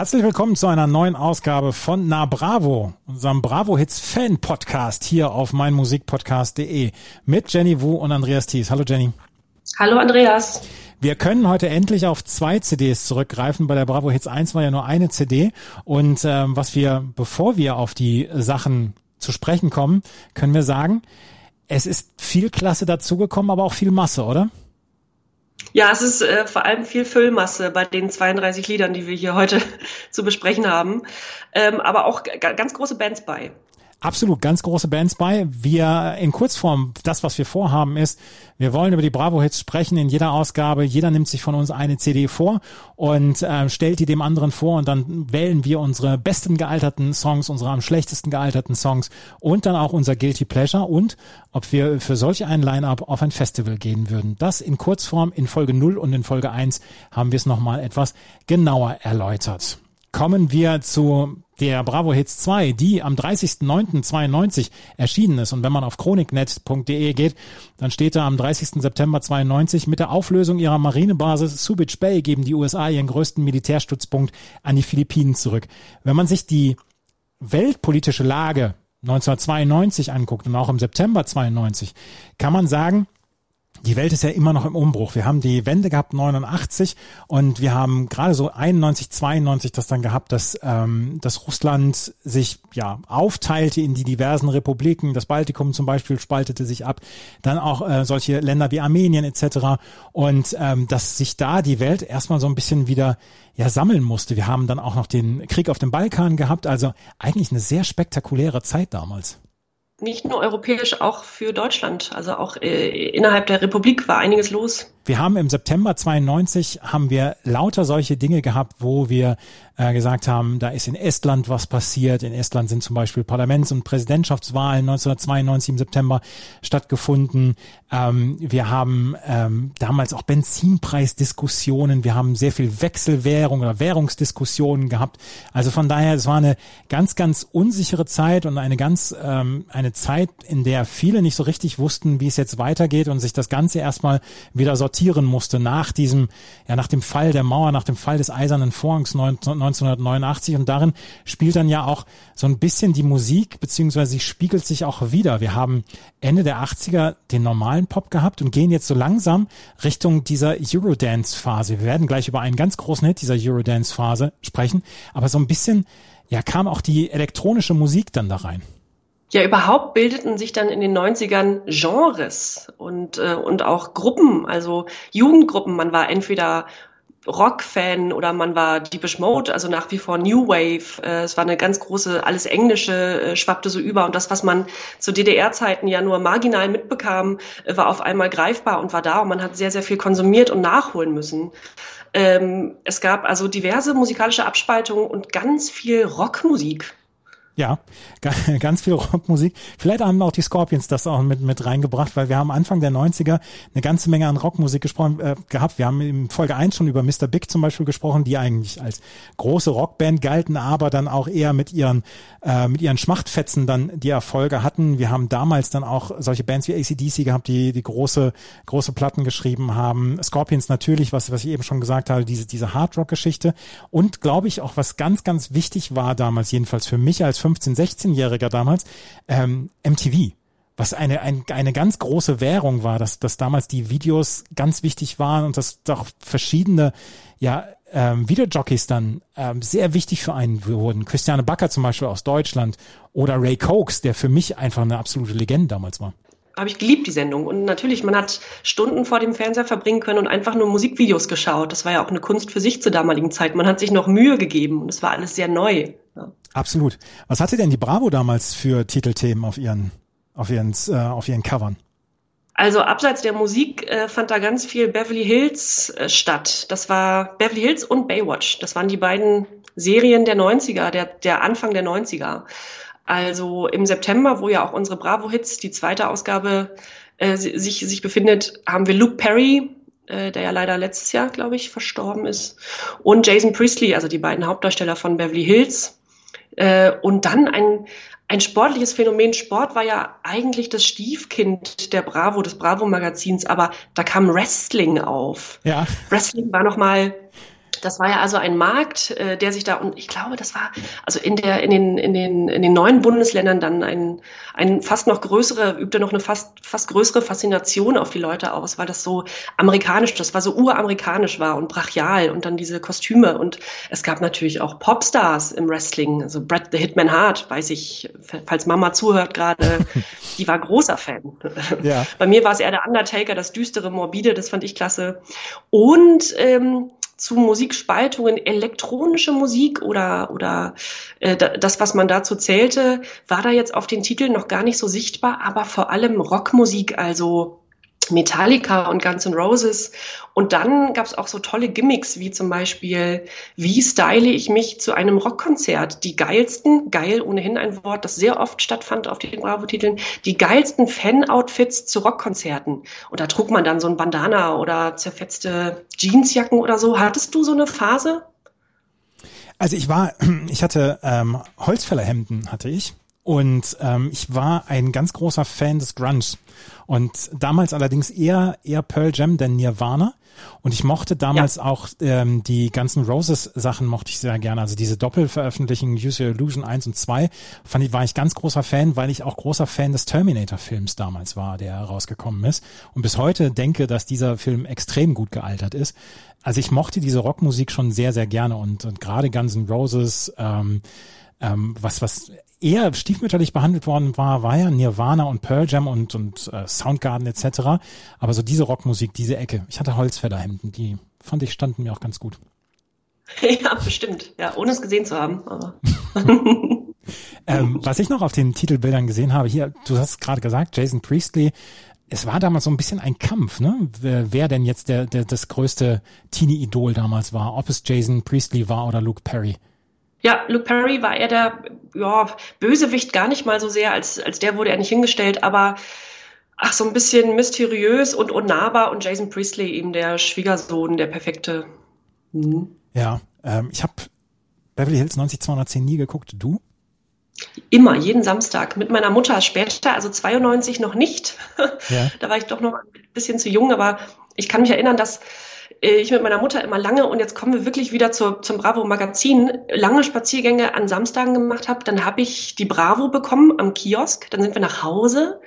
Herzlich willkommen zu einer neuen Ausgabe von Na Bravo, unserem Bravo Hits Fan Podcast hier auf meinmusikpodcast.de mit Jenny Wu und Andreas Thies. Hallo Jenny. Hallo Andreas. Wir können heute endlich auf zwei CDs zurückgreifen. Bei der Bravo Hits 1 war ja nur eine CD. Und ähm, was wir, bevor wir auf die Sachen zu sprechen kommen, können wir sagen, es ist viel Klasse dazugekommen, aber auch viel Masse, oder? Ja, es ist äh, vor allem viel Füllmasse bei den 32 Liedern, die wir hier heute zu besprechen haben, ähm, aber auch ganz große Bands bei. Absolut, ganz große Bands bei. Wir in Kurzform, das, was wir vorhaben, ist, wir wollen über die Bravo-Hits sprechen in jeder Ausgabe. Jeder nimmt sich von uns eine CD vor und äh, stellt die dem anderen vor und dann wählen wir unsere besten gealterten Songs, unsere am schlechtesten gealterten Songs und dann auch unser Guilty Pleasure und ob wir für solch ein Line-Up auf ein Festival gehen würden. Das in Kurzform in Folge 0 und in Folge 1 haben wir es nochmal etwas genauer erläutert kommen wir zu der Bravo Hits 2, die am 30.09.92 erschienen ist. Und wenn man auf chroniknet.de geht, dann steht da am 30. September 92 mit der Auflösung ihrer Marinebasis Subic Bay geben die USA ihren größten Militärstützpunkt an die Philippinen zurück. Wenn man sich die weltpolitische Lage 1992 anguckt und auch im September 92, kann man sagen, die Welt ist ja immer noch im Umbruch. Wir haben die Wende gehabt 89 und wir haben gerade so 91, 92 das dann gehabt, dass, ähm, dass Russland sich ja aufteilte in die diversen Republiken. Das Baltikum zum Beispiel spaltete sich ab. Dann auch äh, solche Länder wie Armenien etc. Und ähm, dass sich da die Welt erstmal so ein bisschen wieder ja sammeln musste. Wir haben dann auch noch den Krieg auf dem Balkan gehabt. Also eigentlich eine sehr spektakuläre Zeit damals nicht nur europäisch, auch für Deutschland. Also auch äh, innerhalb der Republik war einiges los. Wir haben im September 92 haben wir lauter solche Dinge gehabt, wo wir äh, gesagt haben, da ist in Estland was passiert. In Estland sind zum Beispiel Parlaments- und Präsidentschaftswahlen 1992 im September stattgefunden. Ähm, wir haben ähm, damals auch Benzinpreisdiskussionen. Wir haben sehr viel Wechselwährung oder Währungsdiskussionen gehabt. Also von daher, es war eine ganz, ganz unsichere Zeit und eine ganz, ähm, eine Zeit, in der viele nicht so richtig wussten, wie es jetzt weitergeht und sich das Ganze erstmal wieder sortieren musste nach diesem, ja, nach dem Fall der Mauer, nach dem Fall des Eisernen Vorhangs 19, 1989 und darin spielt dann ja auch so ein bisschen die Musik, beziehungsweise sie spiegelt sich auch wieder. Wir haben Ende der 80er den normalen Pop gehabt und gehen jetzt so langsam Richtung dieser Eurodance-Phase. Wir werden gleich über einen ganz großen Hit dieser Eurodance-Phase sprechen, aber so ein bisschen, ja, kam auch die elektronische Musik dann da rein. Ja, überhaupt bildeten sich dann in den 90ern Genres und, äh, und auch Gruppen, also Jugendgruppen. Man war entweder Rock-Fan oder man war Deepish Mode, also nach wie vor New Wave. Äh, es war eine ganz große, alles Englische äh, schwappte so über und das, was man zu DDR-Zeiten ja nur marginal mitbekam, äh, war auf einmal greifbar und war da und man hat sehr, sehr viel konsumiert und nachholen müssen. Ähm, es gab also diverse musikalische Abspaltungen und ganz viel Rockmusik. Ja, ganz viel Rockmusik. Vielleicht haben auch die Scorpions das auch mit, mit reingebracht, weil wir haben Anfang der 90er eine ganze Menge an Rockmusik gesprochen, äh, gehabt. Wir haben in Folge 1 schon über Mr. Big zum Beispiel gesprochen, die eigentlich als große Rockband galten, aber dann auch eher mit ihren, äh, mit ihren Schmachtfetzen dann die Erfolge hatten. Wir haben damals dann auch solche Bands wie ACDC gehabt, die, die große, große Platten geschrieben haben. Scorpions natürlich, was, was ich eben schon gesagt habe, diese, diese Hardrock-Geschichte. Und glaube ich auch, was ganz, ganz wichtig war damals, jedenfalls für mich als 15-, 16-Jähriger damals, ähm, MTV was eine, ein, eine ganz große Währung war, dass, dass damals die Videos ganz wichtig waren und dass doch verschiedene ja, ähm, Videojockeys dann ähm, sehr wichtig für einen wurden. Christiane Backer zum Beispiel aus Deutschland oder Ray Cokes, der für mich einfach eine absolute Legende damals war habe ich geliebt, die Sendung. Und natürlich, man hat Stunden vor dem Fernseher verbringen können und einfach nur Musikvideos geschaut. Das war ja auch eine Kunst für sich zur damaligen Zeit. Man hat sich noch Mühe gegeben und es war alles sehr neu. Ja. Absolut. Was hatte denn die Bravo damals für Titelthemen auf ihren, auf ihren, äh, auf ihren Covern? Also abseits der Musik äh, fand da ganz viel Beverly Hills äh, statt. Das war Beverly Hills und Baywatch. Das waren die beiden Serien der 90er, der, der Anfang der 90er. Also im September, wo ja auch unsere Bravo Hits, die zweite Ausgabe, äh, sich, sich befindet, haben wir Luke Perry, äh, der ja leider letztes Jahr, glaube ich, verstorben ist, und Jason Priestley, also die beiden Hauptdarsteller von Beverly Hills. Äh, und dann ein, ein sportliches Phänomen. Sport war ja eigentlich das Stiefkind der Bravo, des Bravo-Magazins, aber da kam Wrestling auf. Ja. Wrestling war nochmal das war ja also ein Markt, äh, der sich da, und ich glaube, das war also in der, in den, in den, in den neuen Bundesländern dann ein, ein fast noch größere, übte noch eine fast, fast größere Faszination auf die Leute aus, weil das so amerikanisch, das war so uramerikanisch war und brachial und dann diese Kostüme und es gab natürlich auch Popstars im Wrestling, also Brett the Hitman Hart, weiß ich, falls Mama zuhört gerade, die war großer Fan. Ja. Bei mir war es eher der Undertaker, das düstere, morbide, das fand ich klasse. Und ähm, zu Musikspaltungen elektronische Musik oder, oder äh, das, was man dazu zählte, war da jetzt auf den Titeln noch gar nicht so sichtbar, aber vor allem Rockmusik, also Metallica und Guns N' Roses. Und dann gab es auch so tolle Gimmicks, wie zum Beispiel, wie style ich mich zu einem Rockkonzert? Die geilsten, geil ohnehin ein Wort, das sehr oft stattfand auf den Bravo-Titeln, die geilsten Fan-Outfits zu Rockkonzerten. Und da trug man dann so ein Bandana oder zerfetzte Jeansjacken oder so. Hattest du so eine Phase? Also ich war, ich hatte ähm, Holzfällerhemden, hatte ich. Und ähm, ich war ein ganz großer Fan des Grunge. Und damals allerdings eher, eher Pearl Jam denn Nirvana. Und ich mochte damals ja. auch ähm, die ganzen Roses Sachen mochte ich sehr gerne. Also diese Doppelveröffentlichungen Use Your Illusion 1 und 2 fand ich, war ich ganz großer Fan, weil ich auch großer Fan des Terminator Films damals war, der rausgekommen ist. Und bis heute denke, dass dieser Film extrem gut gealtert ist. Also ich mochte diese Rockmusik schon sehr, sehr gerne und, und gerade Guns N' Roses, ähm, ähm, was, was eher stiefmütterlich behandelt worden war, war ja Nirvana und Pearl Jam und, und äh, Soundgarden etc. Aber so diese Rockmusik, diese Ecke. Ich hatte Holzfällerhemden, die fand ich standen mir auch ganz gut. Ja, bestimmt. Ja, ohne es gesehen zu haben. Aber. ähm, was ich noch auf den Titelbildern gesehen habe, hier, du hast gerade gesagt, Jason Priestley, es war damals so ein bisschen ein Kampf, ne? Wer, wer denn jetzt der, der das größte Teenie-Idol damals war, ob es Jason Priestley war oder Luke Perry. Ja, Luke Perry war eher der ja, Bösewicht gar nicht mal so sehr, als, als der wurde er nicht hingestellt, aber ach, so ein bisschen mysteriös und unnahbar und Jason Priestley eben der Schwiegersohn, der perfekte. Mhm. Ja, ähm, ich habe Beverly Hills 90210 nie geguckt. Du? Immer, jeden Samstag. Mit meiner Mutter später, also 92 noch nicht. Ja. da war ich doch noch ein bisschen zu jung, aber ich kann mich erinnern, dass äh, ich mit meiner Mutter immer lange, und jetzt kommen wir wirklich wieder zur, zum Bravo Magazin, lange Spaziergänge an Samstagen gemacht habe. Dann habe ich die Bravo bekommen am Kiosk. Dann sind wir nach Hause.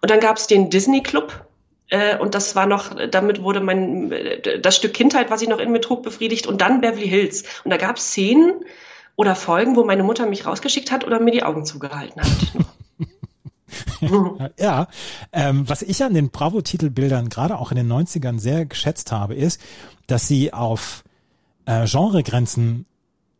Und dann gab es den Disney Club. Äh, und das war noch, damit wurde mein, das Stück Kindheit, was ich noch in mir trug, befriedigt. Und dann Beverly Hills. Und da gab es Szenen oder Folgen, wo meine Mutter mich rausgeschickt hat oder mir die Augen zugehalten hat. ja, ähm, was ich an den Bravo-Titelbildern gerade auch in den 90ern sehr geschätzt habe, ist, dass sie auf äh, Genregrenzen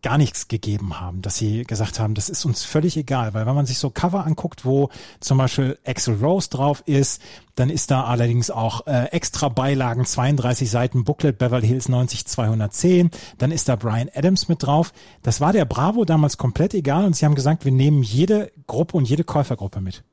gar nichts gegeben haben, dass sie gesagt haben, das ist uns völlig egal, weil wenn man sich so Cover anguckt, wo zum Beispiel Axel Rose drauf ist, dann ist da allerdings auch äh, extra Beilagen, 32 Seiten Booklet Beverly Hills 90 210, dann ist da Brian Adams mit drauf. Das war der Bravo damals komplett egal und sie haben gesagt, wir nehmen jede Gruppe und jede Käufergruppe mit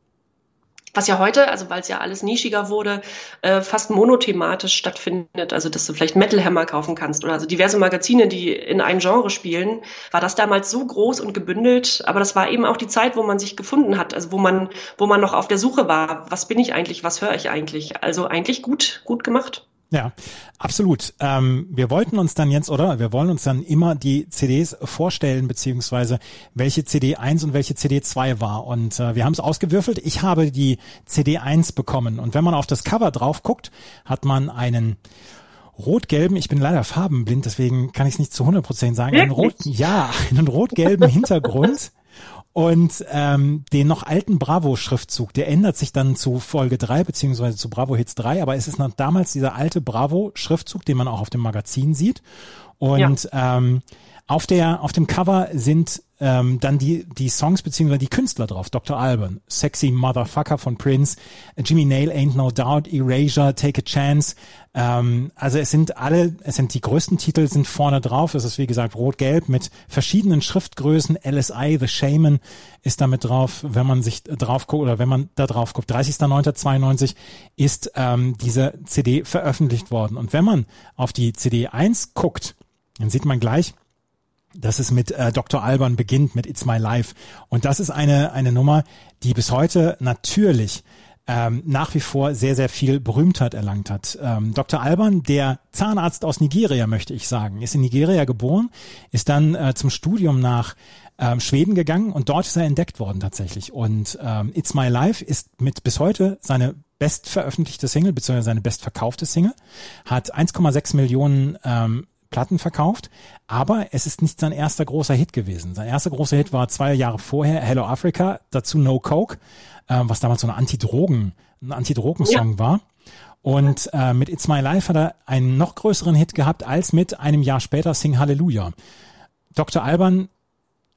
was ja heute, also weil es ja alles nischiger wurde, äh, fast monothematisch stattfindet. Also dass du vielleicht Metal Hammer kaufen kannst oder also diverse Magazine, die in einem Genre spielen, war das damals so groß und gebündelt. Aber das war eben auch die Zeit, wo man sich gefunden hat, also wo man, wo man noch auf der Suche war. Was bin ich eigentlich? Was höre ich eigentlich? Also eigentlich gut, gut gemacht. Ja, absolut. Ähm, wir wollten uns dann jetzt, oder wir wollen uns dann immer die CDs vorstellen, beziehungsweise welche CD 1 und welche CD 2 war. Und äh, wir haben es ausgewürfelt. Ich habe die CD 1 bekommen. Und wenn man auf das Cover drauf guckt, hat man einen rot-gelben, ich bin leider farbenblind, deswegen kann ich es nicht zu 100% sagen, einen rot, ja, einen rot-gelben Hintergrund und ähm, den noch alten Bravo-Schriftzug, der ändert sich dann zu Folge 3 beziehungsweise zu Bravo Hits 3, aber es ist noch damals dieser alte Bravo-Schriftzug, den man auch auf dem Magazin sieht. Und ja. ähm, auf der auf dem Cover sind ähm, dann die, die Songs beziehungsweise die Künstler drauf. Dr. Alban, Sexy Motherfucker von Prince, Jimmy Nail, Ain't No Doubt, Erasure, Take a Chance. Ähm, also es sind alle, es sind die größten Titel sind vorne drauf. Es ist wie gesagt rot-gelb mit verschiedenen Schriftgrößen. LSI, The Shaman ist damit drauf, wenn man sich drauf guckt oder wenn man da drauf guckt. 30.09.92 ist ähm, diese CD veröffentlicht worden. Und wenn man auf die CD 1 guckt, dann sieht man gleich, dass es mit äh, Dr. Alban beginnt, mit It's My Life. Und das ist eine, eine Nummer, die bis heute natürlich ähm, nach wie vor sehr, sehr viel Berühmtheit erlangt hat. Ähm, Dr. Alban, der Zahnarzt aus Nigeria, möchte ich sagen, ist in Nigeria geboren, ist dann äh, zum Studium nach ähm, Schweden gegangen und dort ist er entdeckt worden tatsächlich. Und ähm, It's My Life ist mit bis heute seine best veröffentlichte Single, beziehungsweise seine bestverkaufte Single, hat 1,6 Millionen ähm, Platten verkauft, aber es ist nicht sein erster großer Hit gewesen. Sein erster großer Hit war zwei Jahre vorher Hello Africa, dazu No Coke, äh, was damals so eine Anti-Drogen, ein Anti-Drogen-Song ja. war. Und äh, mit It's My Life hat er einen noch größeren Hit gehabt als mit einem Jahr später Sing Hallelujah. Dr. Alban,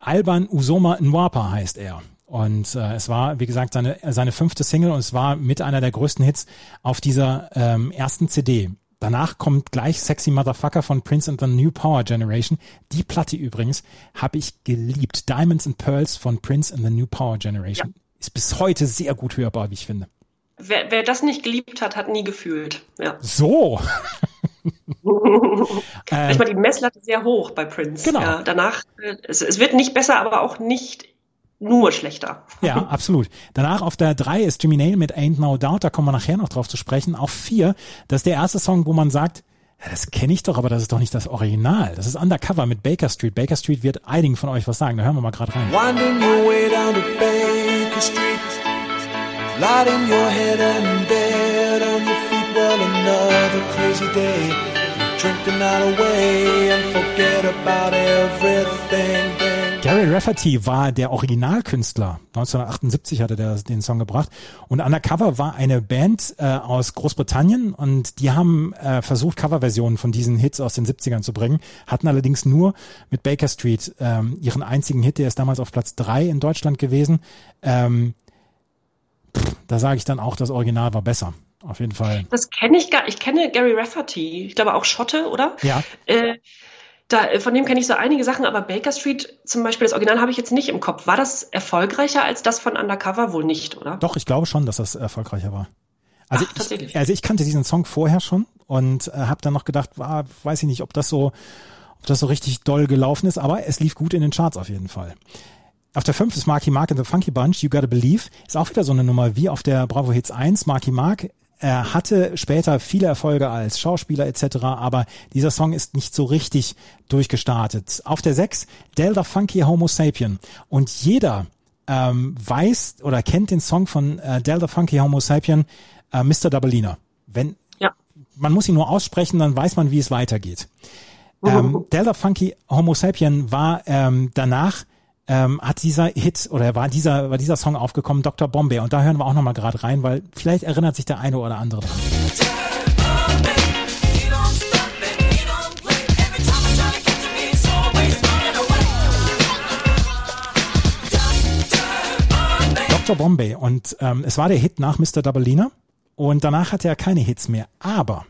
Alban Usoma Nwapa heißt er. Und äh, es war, wie gesagt, seine, seine fünfte Single und es war mit einer der größten Hits auf dieser ähm, ersten CD. Danach kommt gleich Sexy Motherfucker von Prince and the New Power Generation. Die Platte übrigens habe ich geliebt. Diamonds and Pearls von Prince and the New Power Generation. Ja. Ist bis heute sehr gut hörbar, wie ich finde. Wer, wer das nicht geliebt hat, hat nie gefühlt. Ja. So. ähm, ich meine, die Messlatte sehr hoch bei Prince. Genau. Ja, danach, äh, es, es wird nicht besser, aber auch nicht nur schlechter. Ja, absolut. Danach auf der 3 ist Jimmy Nail mit Ain't No Doubt, da kommen wir nachher noch drauf zu sprechen. Auf 4, das ist der erste Song, wo man sagt, ja, das kenne ich doch, aber das ist doch nicht das Original. Das ist Undercover mit Baker Street. Baker Street wird einigen von euch was sagen. Da hören wir mal gerade rein. Winding your way down to Baker Street Lighting your head and bed on your feet Well, another crazy day Drink the night away and forget about everything Gary Rafferty war der Originalkünstler. 1978 hatte der den Song gebracht. Und Undercover war eine Band äh, aus Großbritannien und die haben äh, versucht, Coverversionen von diesen Hits aus den 70ern zu bringen, hatten allerdings nur mit Baker Street ähm, ihren einzigen Hit, der ist damals auf Platz drei in Deutschland gewesen. Ähm, pff, da sage ich dann auch, das Original war besser. Auf jeden Fall. Das kenne ich gar Ich kenne Gary Rafferty. Ich glaube auch Schotte, oder? Ja. Äh, da, von dem kenne ich so einige Sachen, aber Baker Street zum Beispiel, das Original habe ich jetzt nicht im Kopf. War das erfolgreicher als das von Undercover? Wohl nicht, oder? Doch, ich glaube schon, dass das erfolgreicher war. Also, Ach, ich, also ich kannte diesen Song vorher schon und äh, habe dann noch gedacht, ah, weiß ich nicht, ob das so, ob das so richtig doll gelaufen ist, aber es lief gut in den Charts auf jeden Fall. Auf der 5 ist Marky Mark and the Funky Bunch, You Gotta Believe. Ist auch wieder so eine Nummer wie auf der Bravo Hits 1. Marky Mark er hatte später viele Erfolge als Schauspieler etc., aber dieser Song ist nicht so richtig durchgestartet. Auf der 6 Delta Funky Homo Sapien. Und jeder ähm, weiß oder kennt den Song von äh, Delta Funky Homo Sapien, äh, Mr. Doublina. Wenn ja. man muss ihn nur aussprechen, dann weiß man, wie es weitergeht. Ähm, Delta Funky Homo Sapien war ähm, danach ähm, hat dieser Hit oder war dieser, war dieser Song aufgekommen, Dr. Bombay. Und da hören wir auch nochmal gerade rein, weil vielleicht erinnert sich der eine oder andere dran. Dr. Bombay und ähm, es war der Hit nach Mr. Doublina und danach hatte er keine Hits mehr. Aber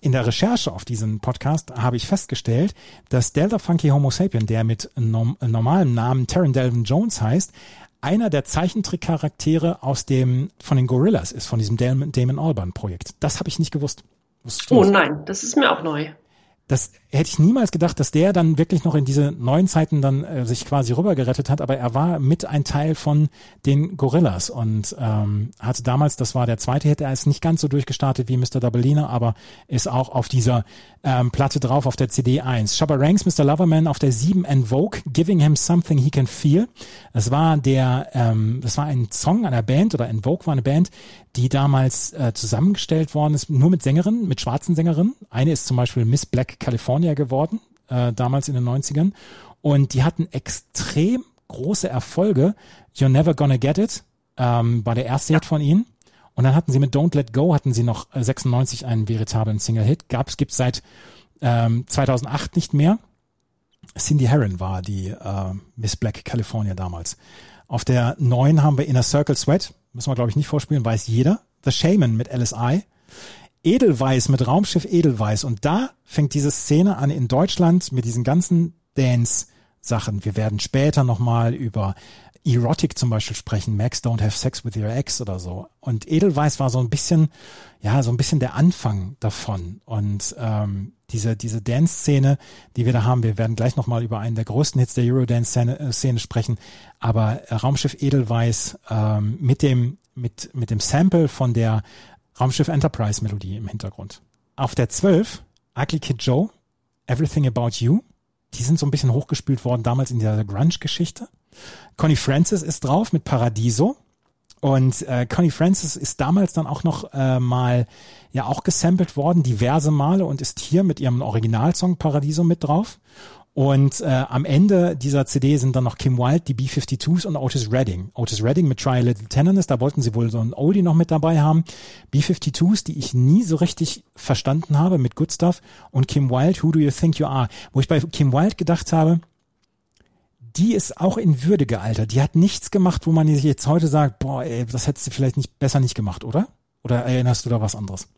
in der Recherche auf diesen Podcast habe ich festgestellt, dass Delta Funky Homo Sapien, der mit nom normalem Namen Taron Delvin Jones heißt, einer der Zeichentrickcharaktere aus dem von den Gorillas ist, von diesem Damon, Albarn Projekt. Das habe ich nicht gewusst. Oh nein, das ist mir auch neu das hätte ich niemals gedacht, dass der dann wirklich noch in diese neuen Zeiten dann äh, sich quasi rübergerettet hat, aber er war mit ein Teil von den Gorillas und ähm, hatte damals, das war der zweite Hit, er ist nicht ganz so durchgestartet wie Mr. Doubleina, aber ist auch auf dieser ähm, Platte drauf, auf der CD 1. Shabba Ranks, Mr. Loverman auf der 7 and Vogue, Giving Him Something He Can Feel. Das war der, ähm, das war ein Song einer Band oder Invoke war eine Band, die damals äh, zusammengestellt worden ist, nur mit Sängerinnen, mit schwarzen Sängerinnen. Eine ist zum Beispiel Miss Black California geworden, äh, damals in den 90ern. Und die hatten extrem große Erfolge. You're Never Gonna Get It ähm, war der erste. Hit von ihnen. Und dann hatten sie mit Don't Let Go, hatten sie noch 96 einen veritablen Single-Hit. Gab es, gibt seit ähm, 2008 nicht mehr. Cindy Herron war die äh, Miss Black California damals. Auf der neun haben wir Inner Circle Sweat, müssen wir glaube ich nicht vorspielen, weiß jeder. The Shaman mit LSI. Edelweiß mit Raumschiff Edelweiß. Und da fängt diese Szene an in Deutschland mit diesen ganzen Dance-Sachen. Wir werden später nochmal über Erotic zum Beispiel sprechen, Max Don't Have Sex with Your Ex oder so. Und Edelweiß war so ein bisschen, ja, so ein bisschen der Anfang davon. Und ähm, diese, diese Dance-Szene, die wir da haben, wir werden gleich nochmal über einen der größten Hits der Eurodance-Szene sprechen, aber Raumschiff Edelweiß ähm, mit dem, mit, mit dem Sample von der Raumschiff Enterprise Melodie im Hintergrund. Auf der 12, Ugly Kid Joe, Everything About You. Die sind so ein bisschen hochgespült worden damals in der Grunge-Geschichte. Connie Francis ist drauf mit Paradiso. Und äh, Connie Francis ist damals dann auch noch äh, mal ja auch gesampelt worden, diverse Male und ist hier mit ihrem Originalsong Paradiso mit drauf. Und äh, am Ende dieser CD sind dann noch Kim Wilde, die B-52s und Otis Redding. Otis Redding mit Try a Little Tenderness, da wollten sie wohl so ein Oldie noch mit dabei haben. B-52s, die ich nie so richtig verstanden habe mit Good Stuff. Und Kim Wilde, Who Do You Think You Are? Wo ich bei Kim Wilde gedacht habe, die ist auch in Würde gealtert. Die hat nichts gemacht, wo man sich jetzt heute sagt, boah, ey, das hättest du vielleicht nicht besser nicht gemacht, oder? Oder erinnerst du da was anderes?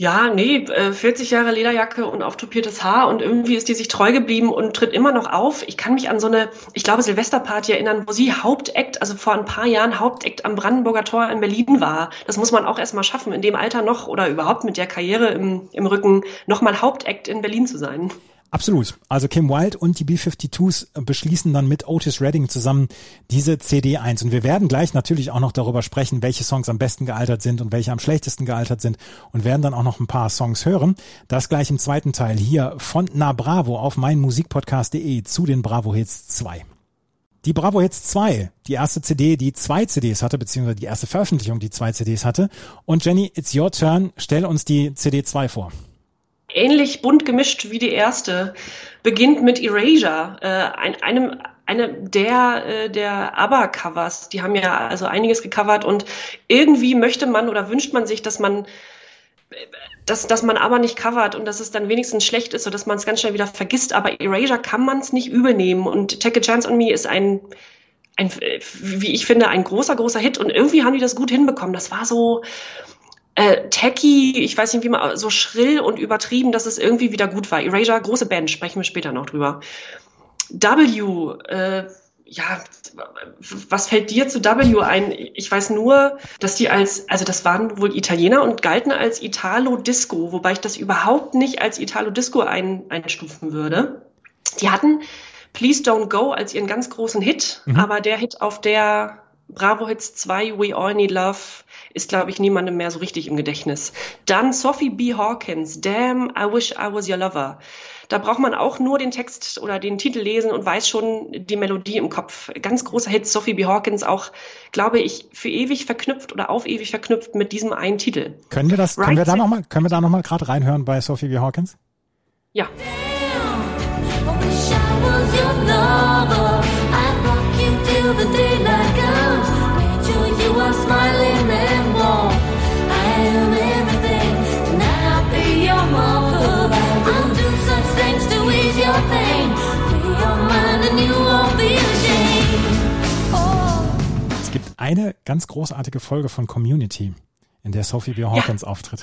Ja, nee, 40 äh, Jahre Lederjacke und auftopiertes Haar und irgendwie ist die sich treu geblieben und tritt immer noch auf. Ich kann mich an so eine, ich glaube, Silvesterparty erinnern, wo sie Hauptakt, also vor ein paar Jahren Hauptakt am Brandenburger Tor in Berlin war. Das muss man auch erstmal schaffen, in dem Alter noch oder überhaupt mit der Karriere im, im Rücken nochmal Hauptakt in Berlin zu sein. Absolut. Also Kim Wilde und die B-52s beschließen dann mit Otis Redding zusammen diese CD 1. Und wir werden gleich natürlich auch noch darüber sprechen, welche Songs am besten gealtert sind und welche am schlechtesten gealtert sind und werden dann auch noch ein paar Songs hören. Das gleich im zweiten Teil hier von Na Bravo auf meinmusikpodcast.de zu den Bravo Hits 2. Die Bravo Hits 2, die erste CD, die zwei CDs hatte, beziehungsweise die erste Veröffentlichung, die zwei CDs hatte. Und Jenny, it's your turn. Stell uns die CD 2 vor ähnlich bunt gemischt wie die erste, beginnt mit Erasure, äh, ein, einem eine der äh, der ABBA-Covers. Die haben ja also einiges gecovert und irgendwie möchte man oder wünscht man sich, dass man dass, dass man aber nicht covert und dass es dann wenigstens schlecht ist, sodass man es ganz schnell wieder vergisst. Aber Erasure kann man es nicht übel nehmen. Und Take a Chance on Me ist ein, ein, wie ich finde, ein großer, großer Hit. Und irgendwie haben die das gut hinbekommen. Das war so, äh, tacky, ich weiß nicht wie man, so schrill und übertrieben, dass es irgendwie wieder gut war. Erasure, große Band, sprechen wir später noch drüber. W, äh, ja, was fällt dir zu W ein? Ich weiß nur, dass die als, also das waren wohl Italiener und galten als Italo-Disco, wobei ich das überhaupt nicht als Italo-Disco ein, einstufen würde. Die hatten Please Don't Go als ihren ganz großen Hit, mhm. aber der Hit auf der Bravo Hits 2, We All Need Love, ist, glaube ich, niemandem mehr so richtig im Gedächtnis. Dann Sophie B. Hawkins, Damn, I Wish I Was Your Lover. Da braucht man auch nur den Text oder den Titel lesen und weiß schon die Melodie im Kopf. Ganz großer Hit, Sophie B. Hawkins, auch, glaube ich, für ewig verknüpft oder auf ewig verknüpft mit diesem einen Titel. Können wir das, right können wir da nochmal, können wir da nochmal gerade reinhören bei Sophie B. Hawkins? Ja. Damn, es gibt eine ganz großartige Folge von Community, in der Sophie B. Hawkins ja. auftritt.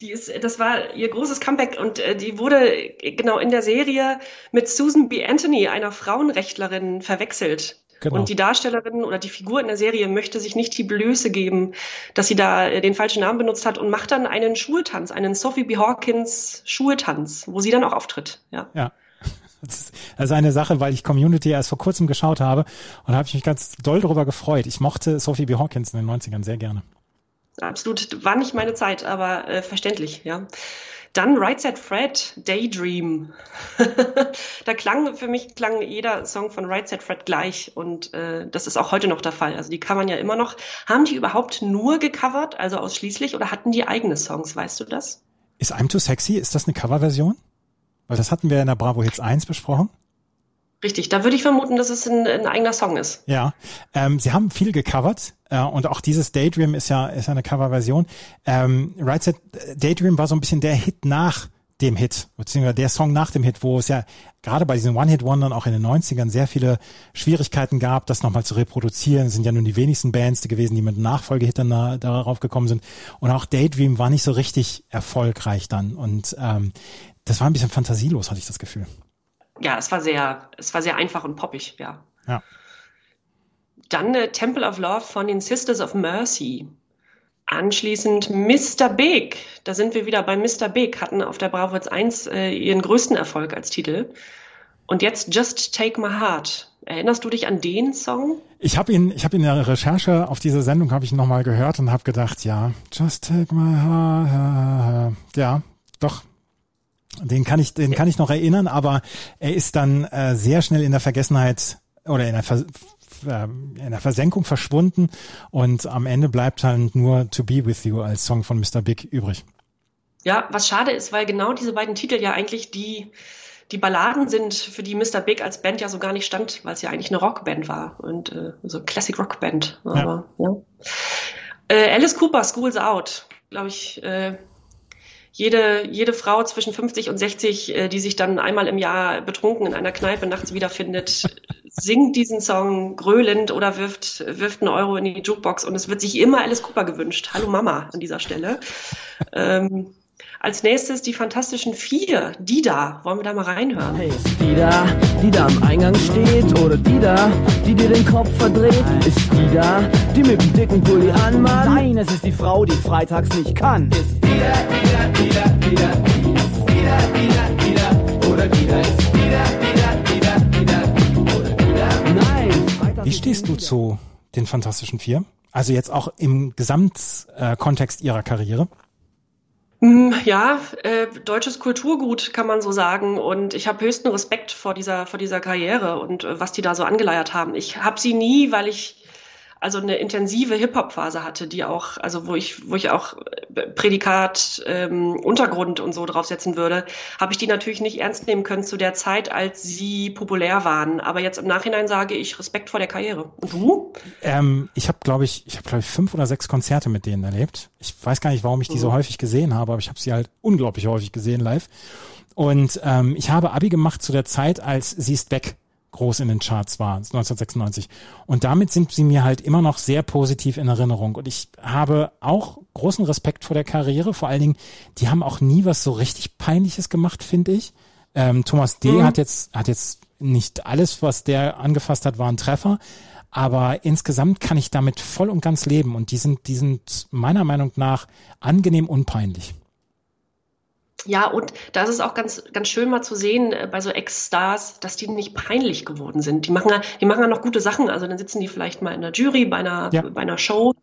Die ist, das war ihr großes Comeback und äh, die wurde genau in der Serie mit Susan B. Anthony, einer Frauenrechtlerin, verwechselt. Genau. Und die Darstellerin oder die Figur in der Serie möchte sich nicht die Blöße geben, dass sie da äh, den falschen Namen benutzt hat und macht dann einen Schultanz, einen Sophie B. Hawkins Schultanz, wo sie dann auch auftritt. Ja. ja. Das ist eine Sache, weil ich Community erst vor kurzem geschaut habe und habe ich mich ganz doll darüber gefreut. Ich mochte Sophie B. Hawkins in den 90ern sehr gerne. Absolut, war nicht meine Zeit, aber äh, verständlich, ja. Dann Right Set Fred, Daydream. da klang für mich klang jeder Song von Right Set Fred gleich und äh, das ist auch heute noch der Fall. Also die covern ja immer noch. Haben die überhaupt nur gecovert, also ausschließlich, oder hatten die eigene Songs? Weißt du das? Ist I'm Too Sexy? Ist das eine Coverversion? Weil das hatten wir in der Bravo Hits 1 besprochen. Richtig, da würde ich vermuten, dass es ein, ein eigener Song ist. Ja, ähm, sie haben viel gecovert äh, und auch dieses Daydream ist ja ist ja eine Coverversion. Ähm, right Set Daydream war so ein bisschen der Hit nach dem Hit, beziehungsweise der Song nach dem Hit, wo es ja gerade bei diesen One-Hit-Wondern auch in den 90ern sehr viele Schwierigkeiten gab, das nochmal zu reproduzieren. Es sind ja nun die wenigsten Bands gewesen, die mit Nachfolgehit dann da, darauf gekommen sind. Und auch Daydream war nicht so richtig erfolgreich dann. Und ähm, das war ein bisschen fantasielos, hatte ich das Gefühl. Ja, es war sehr, es war sehr einfach und poppig, ja. Ja. Dann äh, Temple of Love von den Sisters of Mercy. Anschließend Mr. Big. Da sind wir wieder bei Mr. Big, hatten auf der Bravo 1 äh, ihren größten Erfolg als Titel. Und jetzt Just Take My Heart. Erinnerst du dich an den Song? Ich habe ihn, ich habe in der Recherche auf diese Sendung habe ich ihn nochmal gehört und habe gedacht, ja, Just Take My Heart. Ja, doch. Den kann ich, den ja. kann ich noch erinnern, aber er ist dann äh, sehr schnell in der Vergessenheit oder in der Ver ähm, in der Versenkung verschwunden und am Ende bleibt halt nur To Be With You als Song von Mr. Big übrig. Ja, was schade ist, weil genau diese beiden Titel ja eigentlich die, die Balladen sind, für die Mr. Big als Band ja so gar nicht stand, weil es ja eigentlich eine Rockband war und äh, so Classic Rockband. Aber, ja. ja. Äh, Alice Cooper, School's Out, glaube ich, äh, jede, jede Frau zwischen 50 und 60, äh, die sich dann einmal im Jahr betrunken in einer Kneipe nachts wiederfindet, singt diesen Song gröhlend oder wirft, wirft einen Euro in die Jukebox und es wird sich immer Alice Cooper gewünscht. Hallo Mama an dieser Stelle. Ähm, als nächstes die Fantastischen Vier. Die da. Wollen wir da mal reinhören? Hey, ist die da, die da am Eingang steht? Oder die da, die dir den Kopf verdreht? Ist die da, die mit dem dicken Pulli anmacht? Nein, es ist die Frau, die freitags nicht kann. Ist Wie stehst du zu den Fantastischen Vier? Also jetzt auch im Gesamtkontext ihrer Karriere? Hm, ja, äh, deutsches Kulturgut kann man so sagen. Und ich habe höchsten Respekt vor dieser, vor dieser Karriere und äh, was die da so angeleiert haben. Ich habe sie nie, weil ich also eine intensive Hip-Hop-Phase hatte, die auch, also wo ich, wo ich auch äh, Prädikat, ähm, Untergrund und so draufsetzen würde, habe ich die natürlich nicht ernst nehmen können zu der Zeit, als sie populär waren. Aber jetzt im Nachhinein sage ich Respekt vor der Karriere. Und du? Ähm, ich habe, glaube ich, ich habe glaube ich fünf oder sechs Konzerte mit denen erlebt. Ich weiß gar nicht, warum ich die mhm. so häufig gesehen habe, aber ich habe sie halt unglaublich häufig gesehen live. Und ähm, ich habe Abi gemacht zu der Zeit, als sie ist weg groß in den Charts war, 1996. Und damit sind sie mir halt immer noch sehr positiv in Erinnerung. Und ich habe auch großen Respekt vor der Karriere. Vor allen Dingen, die haben auch nie was so richtig Peinliches gemacht, finde ich. Ähm, Thomas D. Mhm. hat jetzt, hat jetzt nicht alles, was der angefasst hat, war ein Treffer. Aber insgesamt kann ich damit voll und ganz leben. Und die sind, die sind meiner Meinung nach angenehm unpeinlich. Ja, und da ist es auch ganz, ganz schön mal zu sehen äh, bei so Ex-Stars, dass die nicht peinlich geworden sind. Die machen ja, die machen ja noch gute Sachen. Also dann sitzen die vielleicht mal in der Jury bei einer, ja. bei einer Show.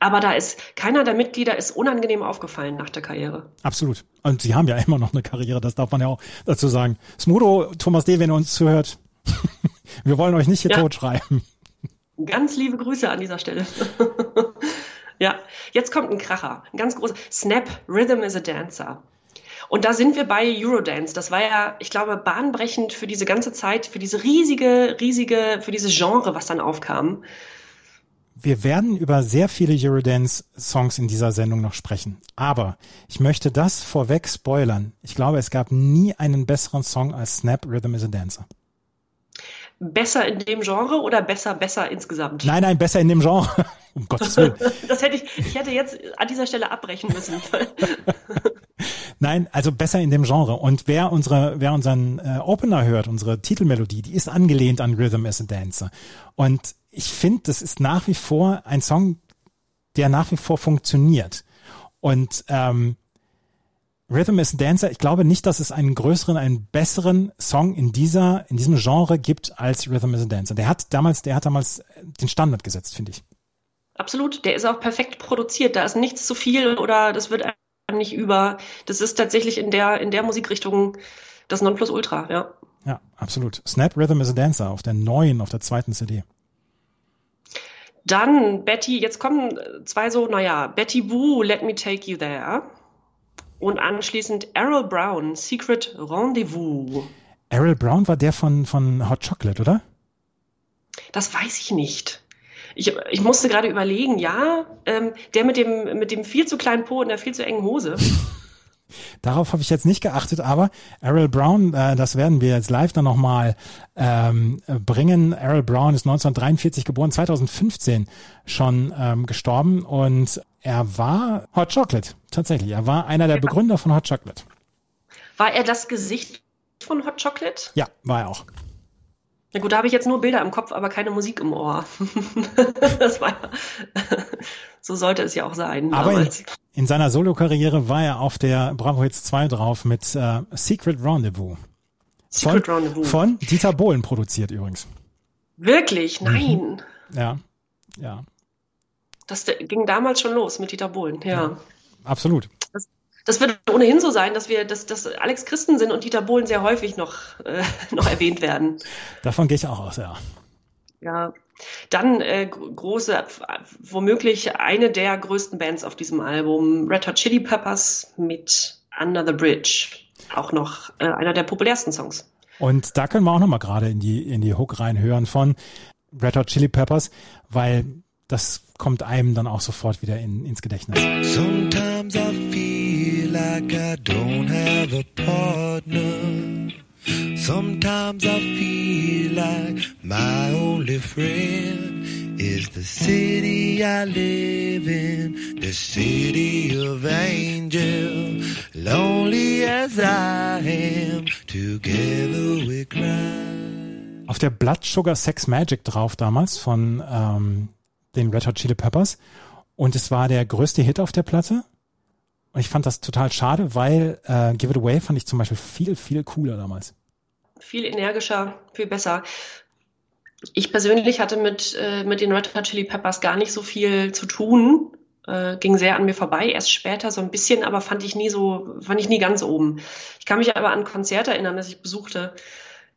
Aber da ist keiner der Mitglieder ist unangenehm aufgefallen nach der Karriere. Absolut. Und sie haben ja immer noch eine Karriere, das darf man ja auch dazu sagen. Smudo, Thomas D., wenn ihr uns zuhört, wir wollen euch nicht hier ja. totschreiben. Ganz liebe Grüße an dieser Stelle. ja, jetzt kommt ein Kracher. Ein ganz großer. Snap, Rhythm is a Dancer. Und da sind wir bei Eurodance. Das war ja, ich glaube, bahnbrechend für diese ganze Zeit, für diese riesige, riesige, für dieses Genre, was dann aufkam. Wir werden über sehr viele Eurodance-Songs in dieser Sendung noch sprechen. Aber ich möchte das vorweg spoilern. Ich glaube, es gab nie einen besseren Song als Snap Rhythm is a Dancer. Besser in dem Genre oder besser, besser insgesamt? Nein, nein, besser in dem Genre. Um Gottes Willen. das hätte ich, ich hätte jetzt an dieser Stelle abbrechen müssen. Nein, also besser in dem Genre. Und wer unsere, wer unseren äh, Opener hört, unsere Titelmelodie, die ist angelehnt an Rhythm as a Dancer. Und ich finde, das ist nach wie vor ein Song, der nach wie vor funktioniert. Und ähm, Rhythm is a Dancer, ich glaube nicht, dass es einen größeren, einen besseren Song in dieser, in diesem Genre gibt als Rhythm is a Dancer. Der hat damals, der hat damals den Standard gesetzt, finde ich. Absolut, der ist auch perfekt produziert. Da ist nichts zu viel oder das wird nicht über. Das ist tatsächlich in der, in der Musikrichtung das Nonplusultra, ja. Ja, absolut. Snap Rhythm is a Dancer auf der neuen, auf der zweiten CD. Dann Betty, jetzt kommen zwei so, naja, Betty Boo, Let Me Take You There. Und anschließend Errol Brown, Secret Rendezvous. Errol Brown war der von, von Hot Chocolate, oder? Das weiß ich nicht. Ich, ich musste gerade überlegen, ja, ähm, der mit dem, mit dem viel zu kleinen Po und der viel zu engen Hose. Darauf habe ich jetzt nicht geachtet, aber Errol Brown, äh, das werden wir jetzt live dann nochmal ähm, bringen. Errol Brown ist 1943 geboren, 2015 schon ähm, gestorben und er war Hot Chocolate, tatsächlich. Er war einer der Begründer von Hot Chocolate. War er das Gesicht von Hot Chocolate? Ja, war er auch. Na gut, da habe ich jetzt nur Bilder im Kopf, aber keine Musik im Ohr. das war so sollte es ja auch sein. Aber in, in, seiner Solokarriere war er auf der Bravo Hits 2 drauf mit äh, Secret Rendezvous. Secret von, Rendezvous. Von Dieter Bohlen produziert übrigens. Wirklich? Nein. Mhm. Ja, ja. Das ging damals schon los mit Dieter Bohlen, ja. ja absolut. Das, wird ohnehin so sein, dass wir, dass, dass Alex Christensen und Dieter Bohlen sehr häufig noch, äh, noch erwähnt werden. Davon gehe ich auch aus, ja. Ja. Dann äh, große, womöglich eine der größten Bands auf diesem Album, Red Hot Chili Peppers mit Under the Bridge. Auch noch äh, einer der populärsten Songs. Und da können wir auch nochmal gerade in die, in die Hook reinhören von Red Hot Chili Peppers, weil das kommt einem dann auch sofort wieder in, ins Gedächtnis. Sometimes I like I don't have a partner. Sometimes I feel like my only friend is the city I live in, the city of angels. Lonely as I am, together we cry. Auf der Blood Sugar Sex Magic drauf damals von ähm, den Red Hot Chili Peppers. Und es war der größte Hit auf der Platte. Und ich fand das total schade, weil äh, Give It Away fand ich zum Beispiel viel, viel cooler damals. Viel energischer, viel besser. Ich persönlich hatte mit, äh, mit den Red Hot Chili Peppers gar nicht so viel zu tun. Äh, ging sehr an mir vorbei, erst später so ein bisschen, aber fand ich nie so, fand ich nie ganz oben. Ich kann mich aber an Konzerte erinnern, das ich besuchte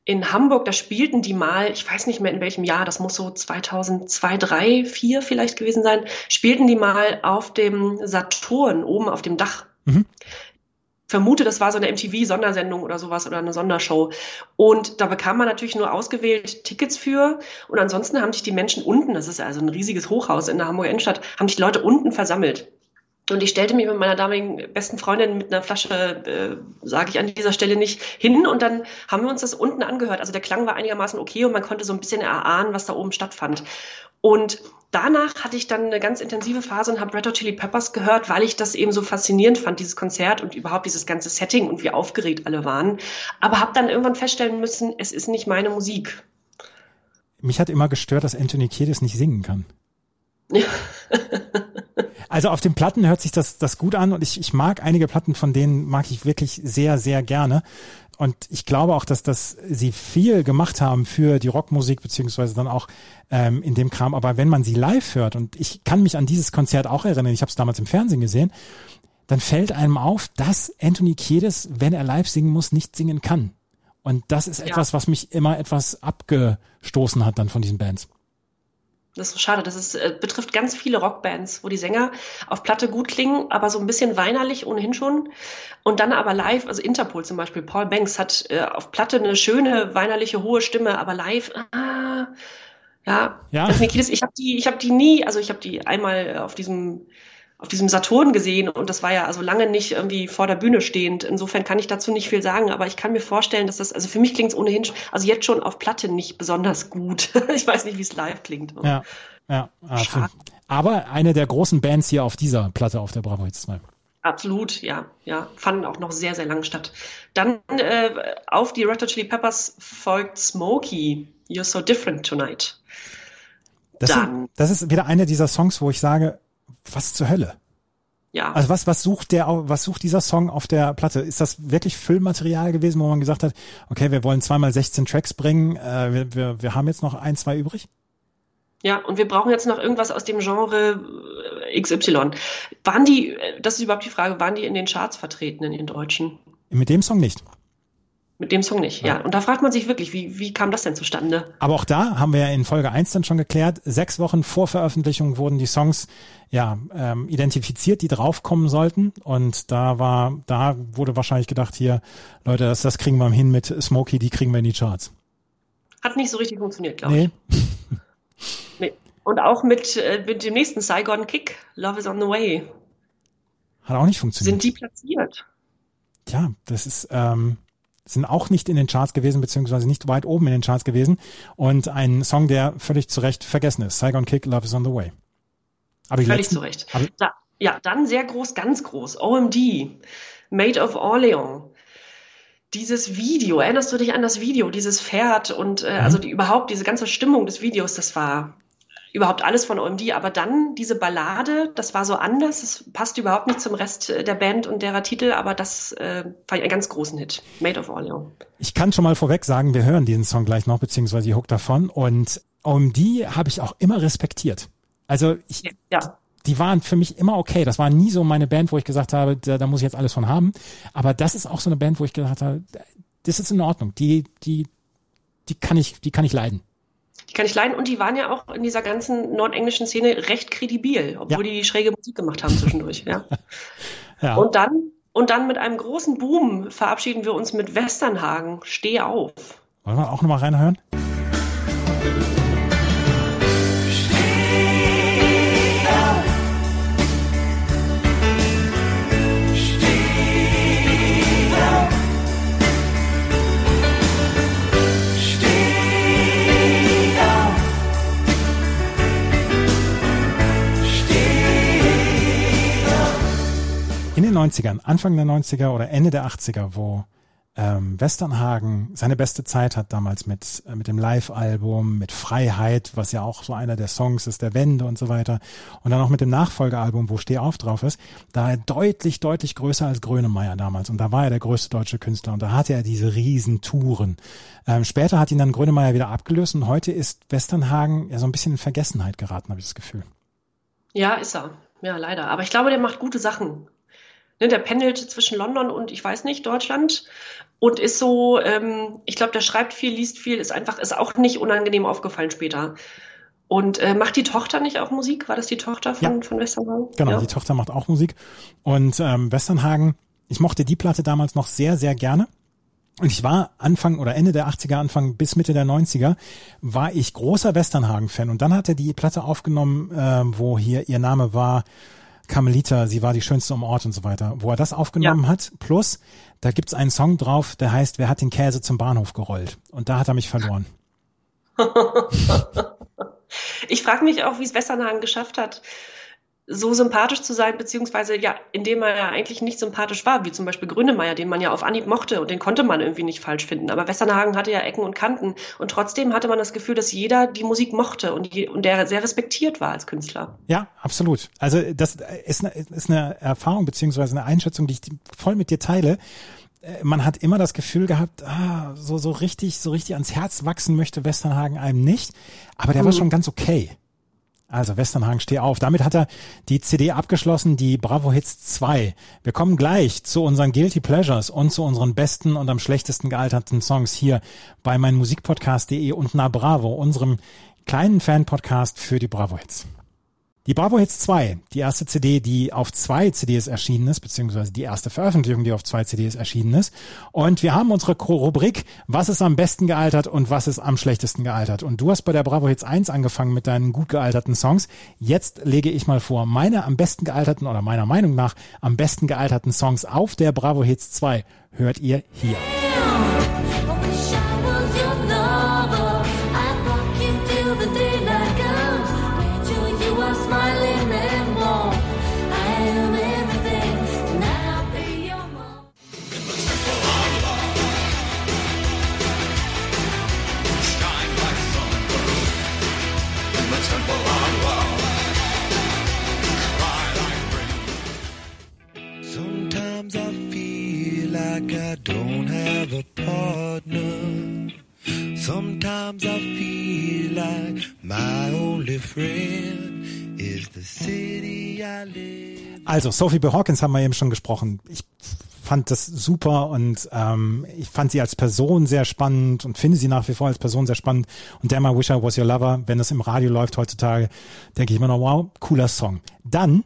in Hamburg, da spielten die mal, ich weiß nicht mehr in welchem Jahr, das muss so 2002, 3, 4 vielleicht gewesen sein, spielten die mal auf dem Saturn oben auf dem Dach. Mhm. Vermute, das war so eine MTV-Sondersendung oder sowas oder eine Sondershow. Und da bekam man natürlich nur ausgewählt Tickets für. Und ansonsten haben sich die Menschen unten, das ist also ein riesiges Hochhaus in der Hamburger Innenstadt, haben sich Leute unten versammelt. Und ich stellte mich mit meiner damaligen besten Freundin mit einer Flasche, äh, sage ich an dieser Stelle nicht, hin und dann haben wir uns das unten angehört. Also der Klang war einigermaßen okay und man konnte so ein bisschen erahnen, was da oben stattfand. Und danach hatte ich dann eine ganz intensive Phase und habe Red Hot Chili Peppers gehört, weil ich das eben so faszinierend fand, dieses Konzert und überhaupt dieses ganze Setting und wie aufgeregt alle waren. Aber habe dann irgendwann feststellen müssen, es ist nicht meine Musik. Mich hat immer gestört, dass Anthony Kiedis nicht singen kann. Ja. Also auf den Platten hört sich das, das gut an und ich, ich mag einige Platten von denen mag ich wirklich sehr, sehr gerne. Und ich glaube auch, dass das sie viel gemacht haben für die Rockmusik, beziehungsweise dann auch ähm, in dem Kram. Aber wenn man sie live hört, und ich kann mich an dieses Konzert auch erinnern, ich habe es damals im Fernsehen gesehen, dann fällt einem auf, dass Anthony Kiedis, wenn er live singen muss, nicht singen kann. Und das ist etwas, was mich immer etwas abgestoßen hat dann von diesen Bands. Das ist so schade. Das ist, äh, betrifft ganz viele Rockbands, wo die Sänger auf Platte gut klingen, aber so ein bisschen weinerlich ohnehin schon. Und dann aber live, also Interpol zum Beispiel, Paul Banks hat äh, auf Platte eine schöne, weinerliche, hohe Stimme, aber live, ah, ja. ja. Ich habe die, ich habe die nie, also ich habe die einmal auf diesem auf diesem Saturn gesehen und das war ja also lange nicht irgendwie vor der Bühne stehend. Insofern kann ich dazu nicht viel sagen, aber ich kann mir vorstellen, dass das, also für mich klingt es ohnehin, also jetzt schon auf Platte nicht besonders gut. ich weiß nicht, wie es live klingt. Ja, ja. Schade. Aber eine der großen Bands hier auf dieser Platte auf der Bravo Hits 2. Absolut, ja, ja, fanden auch noch sehr, sehr lang statt. Dann äh, auf die Red Hot Chili Peppers folgt Smokey, You're So Different Tonight. Das, Dann, ist, das ist wieder einer dieser Songs, wo ich sage, was zur Hölle? Ja. Also was, was sucht der, was sucht dieser Song auf der Platte? Ist das wirklich Füllmaterial gewesen, wo man gesagt hat, okay, wir wollen zweimal 16 Tracks bringen, äh, wir, wir, wir haben jetzt noch ein, zwei übrig? Ja, und wir brauchen jetzt noch irgendwas aus dem Genre äh, XY. Waren die, äh, das ist überhaupt die Frage, waren die in den Charts vertreten in den Deutschen? Mit dem Song nicht. Mit dem Song nicht, ja. ja. Und da fragt man sich wirklich, wie, wie kam das denn zustande? Aber auch da haben wir ja in Folge 1 dann schon geklärt, sechs Wochen vor Veröffentlichung wurden die Songs ja ähm, identifiziert, die draufkommen sollten. Und da war, da wurde wahrscheinlich gedacht, hier, Leute, das, das kriegen wir hin mit Smokey, die kriegen wir in die Charts. Hat nicht so richtig funktioniert, glaube nee. ich. nee. Und auch mit, äh, mit dem nächsten Saigon Kick, Love is on the Way. Hat auch nicht funktioniert. Sind die platziert? ja, das ist, ähm, sind auch nicht in den Charts gewesen, beziehungsweise nicht weit oben in den Charts gewesen. Und ein Song, der völlig zu Recht vergessen ist. Saigon Kick, Love is on the Way. Aber völlig letzten, zu Recht. Da, ja, dann sehr groß, ganz groß. OMD, Made of Orleans. Dieses Video, erinnerst du dich an das Video, dieses Pferd und äh, mhm. also die, überhaupt diese ganze Stimmung des Videos, das war überhaupt alles von OMD, aber dann diese Ballade, das war so anders, es passt überhaupt nicht zum Rest der Band und derer Titel, aber das äh, war ein ganz großen Hit, Made of Orleans. Ich kann schon mal vorweg sagen, wir hören diesen Song gleich noch, beziehungsweise die Hook davon und OMD habe ich auch immer respektiert. Also ich, ja. die waren für mich immer okay. Das war nie so meine Band, wo ich gesagt habe, da, da muss ich jetzt alles von haben. Aber das ist auch so eine Band, wo ich gesagt habe, das ist in Ordnung. Die, die, die kann ich, die kann ich leiden. Die kann ich leiden und die waren ja auch in dieser ganzen nordenglischen Szene recht kredibil, obwohl ja. die schräge Musik gemacht haben zwischendurch. ja. ja. Und dann und dann mit einem großen Boom verabschieden wir uns mit Westernhagen. Steh auf. Wollen wir auch nochmal reinhören? den 90ern, Anfang der 90er oder Ende der 80er, wo ähm, Westernhagen seine beste Zeit hat damals mit, äh, mit dem Live-Album, mit Freiheit, was ja auch so einer der Songs ist, der Wende und so weiter. Und dann auch mit dem Nachfolgealbum, wo Steh auf drauf ist, da er deutlich, deutlich größer als Grönemeyer damals. Und da war er der größte deutsche Künstler und da hatte er diese riesen Touren. Ähm, später hat ihn dann Grönemeyer wieder abgelöst und heute ist Westernhagen ja so ein bisschen in Vergessenheit geraten, habe ich das Gefühl. Ja, ist er. Ja, leider. Aber ich glaube, der macht gute Sachen. Ne, der pendelt zwischen London und ich weiß nicht, Deutschland und ist so, ähm, ich glaube, der schreibt viel, liest viel, ist einfach, ist auch nicht unangenehm aufgefallen später. Und äh, macht die Tochter nicht auch Musik? War das die Tochter von, ja. von Westernhagen? Genau, ja. die Tochter macht auch Musik. Und ähm, Westernhagen, ich mochte die Platte damals noch sehr, sehr gerne. Und ich war Anfang oder Ende der 80er, Anfang bis Mitte der 90er, war ich großer Westernhagen-Fan. Und dann hat er die Platte aufgenommen, äh, wo hier ihr Name war, Carmelita, sie war die schönste um Ort und so weiter, wo er das aufgenommen ja. hat. Plus, da gibt's einen Song drauf, der heißt, wer hat den Käse zum Bahnhof gerollt? Und da hat er mich verloren. ich frage mich auch, wie es Westernhagen geschafft hat, so sympathisch zu sein, beziehungsweise ja, indem er ja eigentlich nicht sympathisch war, wie zum Beispiel Grünemeier, den man ja auf Anhieb mochte und den konnte man irgendwie nicht falsch finden. Aber Westernhagen hatte ja Ecken und Kanten und trotzdem hatte man das Gefühl, dass jeder die Musik mochte und, je, und der sehr respektiert war als Künstler. Ja, absolut. Also das ist eine, ist eine Erfahrung beziehungsweise eine Einschätzung, die ich voll mit dir teile äh, man hat immer das Gefühl gehabt, ah, so, so richtig, so richtig ans Herz wachsen möchte Westernhagen einem nicht. Aber der mhm. war schon ganz okay. Also Westernhagen, steh auf. Damit hat er die CD abgeschlossen, die Bravo Hits 2. Wir kommen gleich zu unseren Guilty Pleasures und zu unseren besten und am schlechtesten gealterten Songs hier bei meinmusikpodcast.de und na Bravo, unserem kleinen Fan-Podcast für die Bravo Hits. Die Bravo Hits 2, die erste CD, die auf zwei CDs erschienen ist, beziehungsweise die erste Veröffentlichung, die auf zwei CDs erschienen ist. Und wir haben unsere Rubrik, was ist am besten gealtert und was ist am schlechtesten gealtert. Und du hast bei der Bravo Hits 1 angefangen mit deinen gut gealterten Songs. Jetzt lege ich mal vor, meine am besten gealterten oder meiner Meinung nach am besten gealterten Songs auf der Bravo Hits 2 hört ihr hier. Also Sophie B. Hawkins haben wir eben schon gesprochen. Ich fand das super und ähm, ich fand sie als Person sehr spannend und finde sie nach wie vor als Person sehr spannend. Und Damn I Wish I Was Your Lover, wenn das im Radio läuft heutzutage, denke ich immer noch, wow, cooler Song. Dann,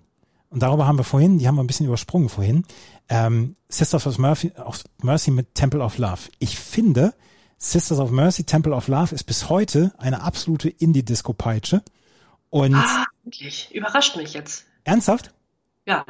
und darüber haben wir vorhin, die haben wir ein bisschen übersprungen vorhin, ähm, Sisters of Mercy, of Mercy mit Temple of Love. Ich finde, Sisters of Mercy, Temple of Love ist bis heute eine absolute Indie-Disco-Peitsche. Und ah, wirklich. Überrascht mich jetzt. Ernsthaft? Ja.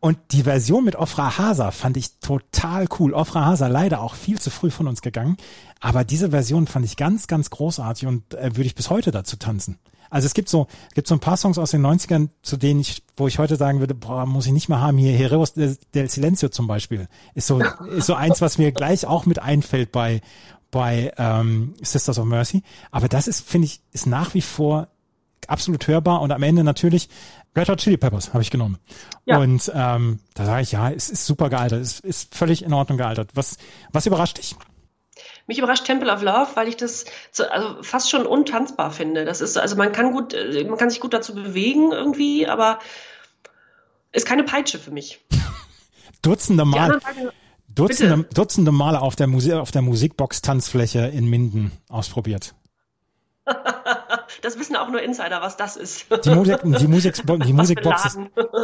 Und die Version mit Ofra Hasa fand ich total cool. Ofra Hasa leider auch viel zu früh von uns gegangen. Aber diese Version fand ich ganz, ganz großartig und äh, würde ich bis heute dazu tanzen. Also es gibt so, es gibt so ein paar Songs aus den 90ern, zu denen ich, wo ich heute sagen würde, boah, muss ich nicht mehr haben. Hier Heroes del Silencio zum Beispiel. Ist so, ist so eins, was mir gleich auch mit einfällt bei, bei ähm, Sisters of Mercy. Aber das ist, finde ich, ist nach wie vor absolut hörbar und am Ende natürlich Red Hot Chili Peppers habe ich genommen. Ja. Und ähm, da sage ich, ja, es ist super gealtert, es ist völlig in Ordnung gealtert. Was, was überrascht dich? Mich überrascht Temple of Love, weil ich das so, also fast schon untanzbar finde. Das ist, also man kann gut, äh, man kann sich gut dazu bewegen irgendwie, aber ist keine Peitsche für mich. Dutzende Mal. Dutzende, Dutzende Male auf der, Musik, auf der Musikbox-Tanzfläche in Minden ausprobiert. das wissen auch nur Insider, was das ist. Die, Musik, die, Musik, die Musikbox, ist,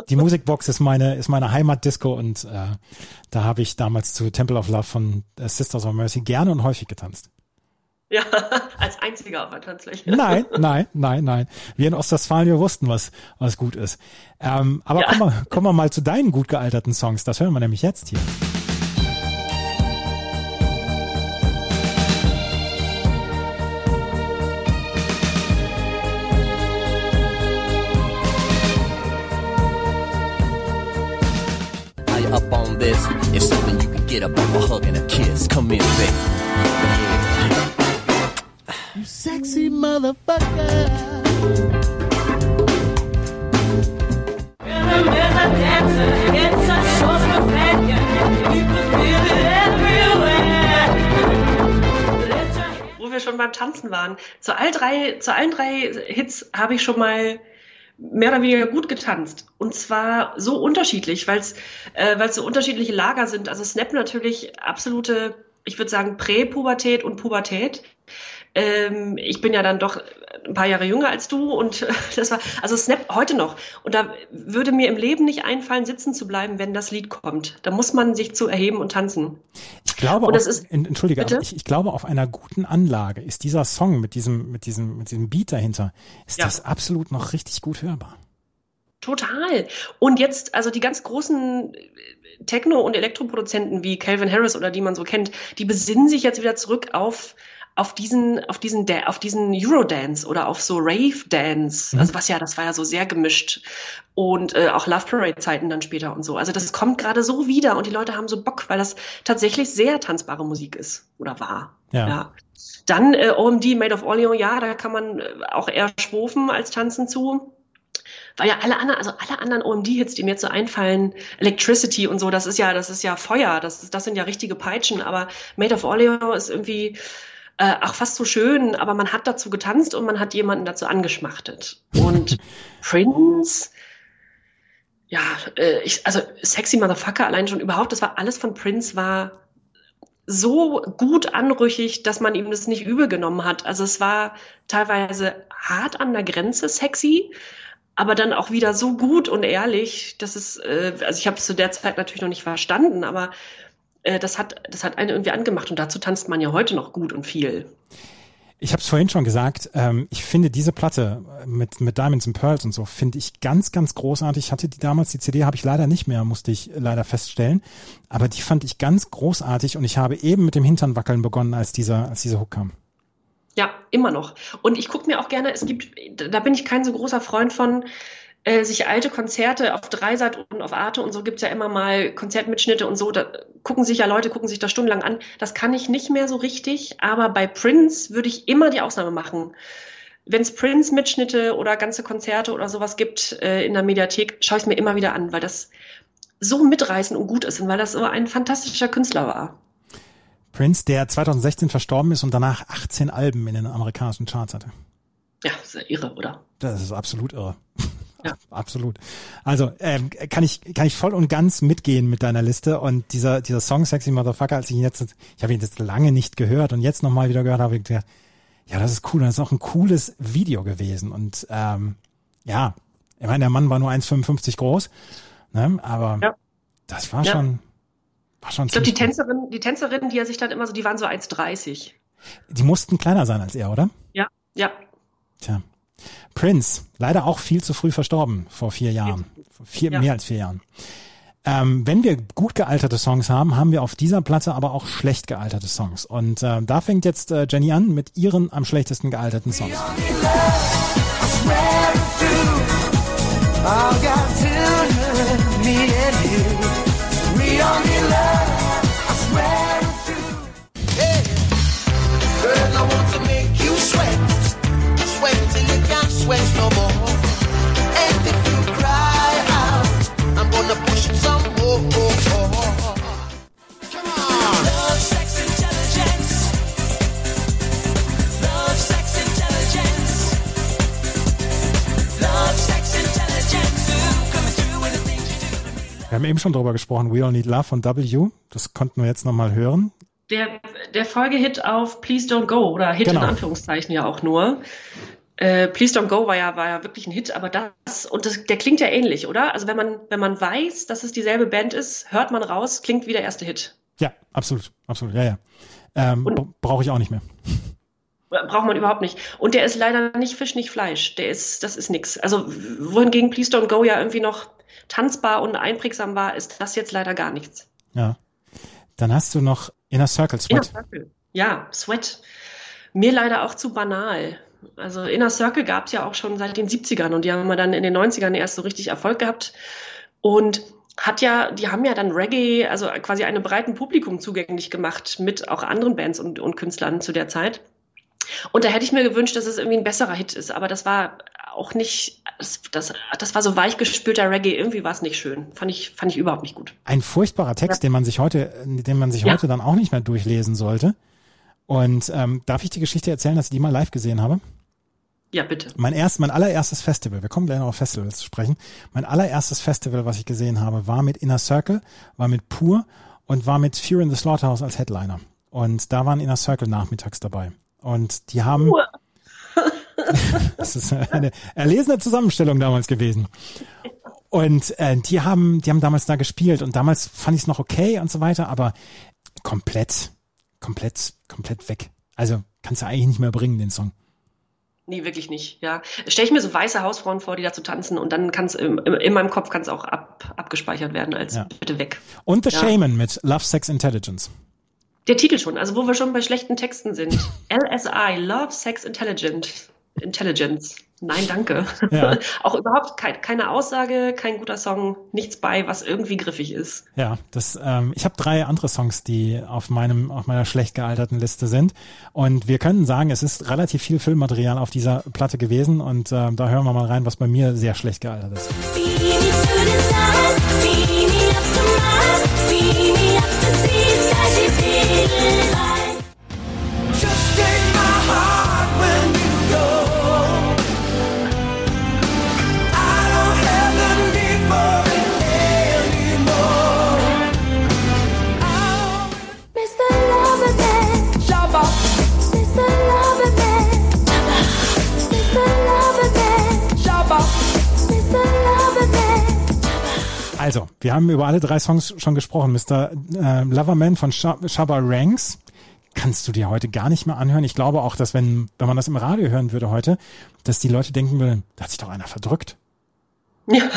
die Musikbox ist meine, ist meine Heimatdisco und äh, da habe ich damals zu Temple of Love von äh, Sisters of Mercy gerne und häufig getanzt. Ja, als einziger der Tanzfläche. Nein, nein, nein, nein. Wir in Ostwestfalen, wir wussten, was, was gut ist. Ähm, aber ja. kommen, wir, kommen wir mal zu deinen gut gealterten Songs. Das hören wir nämlich jetzt hier. Get up off a hug and a kiss. Come in, baby. You sexy motherfucker. Wo wir schon beim Tanzen waren. Zu, all drei, zu allen drei Hits habe ich schon mal mehr oder weniger gut getanzt. Und zwar so unterschiedlich, weil es äh, weil's so unterschiedliche Lager sind. Also Snap natürlich absolute, ich würde sagen, Präpubertät und Pubertät. Ähm, ich bin ja dann doch ein paar Jahre jünger als du und das war, also Snap heute noch. Und da würde mir im Leben nicht einfallen, sitzen zu bleiben, wenn das Lied kommt. Da muss man sich zu erheben und tanzen. Ich glaube, und auf, ist, entschuldige, ich, ich, glaube, auf einer guten Anlage ist dieser Song mit diesem, mit diesem, mit diesem Beat dahinter, ist ja. das absolut noch richtig gut hörbar. Total. Und jetzt, also die ganz großen Techno- und Elektroproduzenten wie Calvin Harris oder die man so kennt, die besinnen sich jetzt wieder zurück auf auf diesen, auf diesen, auf diesen Eurodance oder auf so Rave-Dance, mhm. also was ja, das war ja so sehr gemischt und äh, auch Love Parade-Zeiten dann später und so. Also das kommt gerade so wieder und die Leute haben so Bock, weil das tatsächlich sehr tanzbare Musik ist oder war. Ja. ja. Dann äh, OMD Made of Orleans, ja, da kann man äh, auch eher schwufen als tanzen zu weil ja alle anderen, also alle anderen OMD-Hits, die mir jetzt so einfallen, Electricity und so, das ist ja, das ist ja Feuer, das, das sind ja richtige Peitschen, aber Made of Orleans ist irgendwie, äh, auch fast so schön, aber man hat dazu getanzt und man hat jemanden dazu angeschmachtet. Und Prince, ja, äh, ich, also Sexy Motherfucker allein schon überhaupt, das war alles von Prince war so gut anrüchig, dass man ihm das nicht übel genommen hat. Also es war teilweise hart an der Grenze sexy, aber dann auch wieder so gut und ehrlich, dass es, äh, also ich habe es zu der Zeit natürlich noch nicht verstanden, aber äh, das, hat, das hat einen irgendwie angemacht und dazu tanzt man ja heute noch gut und viel. Ich habe es vorhin schon gesagt, ähm, ich finde diese Platte mit, mit Diamonds and Pearls und so, finde ich ganz, ganz großartig. Ich hatte die damals, die CD habe ich leider nicht mehr, musste ich leider feststellen. Aber die fand ich ganz großartig und ich habe eben mit dem Hintern wackeln begonnen, als dieser, als dieser Hook kam. Ja, immer noch. Und ich gucke mir auch gerne, es gibt, da bin ich kein so großer Freund von, äh, sich alte Konzerte auf Dreisat und auf Arte und so gibt's ja immer mal Konzertmitschnitte und so, da gucken sich ja Leute, gucken sich das stundenlang an. Das kann ich nicht mehr so richtig, aber bei Prince würde ich immer die Ausnahme machen. Wenn es Prince-Mitschnitte oder ganze Konzerte oder sowas gibt äh, in der Mediathek, schaue ich mir immer wieder an, weil das so mitreißend und gut ist und weil das so ein fantastischer Künstler war. Prince, der 2016 verstorben ist und danach 18 Alben in den amerikanischen Charts hatte. Ja, ist ja irre, oder? Das ist absolut irre. Ja. Absolut. Also ähm, kann ich kann ich voll und ganz mitgehen mit deiner Liste und dieser dieser Song Sexy Motherfucker, als ich ihn jetzt ich habe ihn jetzt lange nicht gehört und jetzt nochmal wieder gehört habe, ich gedacht, ja, das ist cool, das ist auch ein cooles Video gewesen und ähm, ja, ich meine, der Mann war nur 1,55 groß, ne, aber ja. das war ja. schon war schon Ich glaube, die Tänzerin, die Tänzerinnen, die er sich dann immer so, die waren so 1,30. Die mussten kleiner sein als er, oder? Ja, ja. Tja. Prince, leider auch viel zu früh verstorben, vor vier Jahren. Vor vier, ja. Mehr als vier Jahren. Ähm, wenn wir gut gealterte Songs haben, haben wir auf dieser Platte aber auch schlecht gealterte Songs. Und äh, da fängt jetzt äh, Jenny an mit ihren am schlechtesten gealterten Songs. Sweat no more. And if you cry out, I'm gonna push it some more. Come on. Love, sex, intelligence. Love, sex, intelligence. Love, sex, intelligence. Wir haben eben schon darüber gesprochen, We All Need Love von W. Das konnten wir jetzt nochmal hören. Der, der Folgehit auf Please Don't Go oder Hit genau. in Anführungszeichen ja auch nur. Äh, Please Don't Go war ja, war ja wirklich ein Hit, aber das, und das, der klingt ja ähnlich, oder? Also wenn man, wenn man weiß, dass es dieselbe Band ist, hört man raus, klingt wie der erste Hit. Ja, absolut, absolut, ja, ja. Ähm, Brauche ich auch nicht mehr. Braucht man überhaupt nicht. Und der ist leider nicht Fisch, nicht Fleisch. Der ist, das ist nix. Also, wohingegen Please Don't Go ja irgendwie noch tanzbar und einprägsam war, ist das jetzt leider gar nichts. Ja. Dann hast du noch Inner Circle Sweat. Inner Circle. Ja, Sweat. Mir leider auch zu banal. Also Inner Circle gab es ja auch schon seit den 70ern und die haben dann in den 90ern erst so richtig Erfolg gehabt. Und hat ja, die haben ja dann Reggae, also quasi einem breiten Publikum zugänglich gemacht mit auch anderen Bands und, und Künstlern zu der Zeit. Und da hätte ich mir gewünscht, dass es irgendwie ein besserer Hit ist, aber das war auch nicht, das, das, das war so weichgespülter Reggae, irgendwie war es nicht schön. Fand ich, fand ich überhaupt nicht gut. Ein furchtbarer Text, ja. den man sich heute, den man sich ja. heute dann auch nicht mehr durchlesen sollte. Und ähm, darf ich die Geschichte erzählen, dass ich die mal live gesehen habe? Ja, bitte. Mein erst, mein allererstes Festival, wir kommen gleich noch auf Festivals zu sprechen. Mein allererstes Festival, was ich gesehen habe, war mit Inner Circle, war mit Pur und war mit Fear in the Slaughterhouse als Headliner. Und da waren Inner Circle nachmittags dabei. Und die haben. das ist eine erlesene Zusammenstellung damals gewesen. Und äh, die haben, die haben damals da gespielt und damals fand ich es noch okay und so weiter, aber komplett komplett, komplett weg. Also kannst du eigentlich nicht mehr bringen, den Song. Nee, wirklich nicht, ja. Stell ich mir so weiße Hausfrauen vor, die da zu tanzen und dann kann es in, in, meinem Kopf kann es auch ab, abgespeichert werden als ja. bitte weg. Und The ja. Shaman mit Love, Sex, Intelligence. Der Titel schon, also wo wir schon bei schlechten Texten sind. LSI, Love, Sex, Intelligent. Intelligence. Nein, danke. Ja. Auch überhaupt kein, keine Aussage, kein guter Song, nichts bei, was irgendwie griffig ist. Ja, das. Ähm, ich habe drei andere Songs, die auf meinem auf meiner schlecht gealterten Liste sind, und wir können sagen, es ist relativ viel Filmmaterial auf dieser Platte gewesen, und äh, da hören wir mal rein, was bei mir sehr schlecht gealtert ist. Also, wir haben über alle drei Songs schon gesprochen. Mr. Äh, Loverman von Shabba Ranks kannst du dir heute gar nicht mehr anhören. Ich glaube auch, dass wenn, wenn man das im Radio hören würde heute, dass die Leute denken würden, da hat sich doch einer verdrückt. Ja.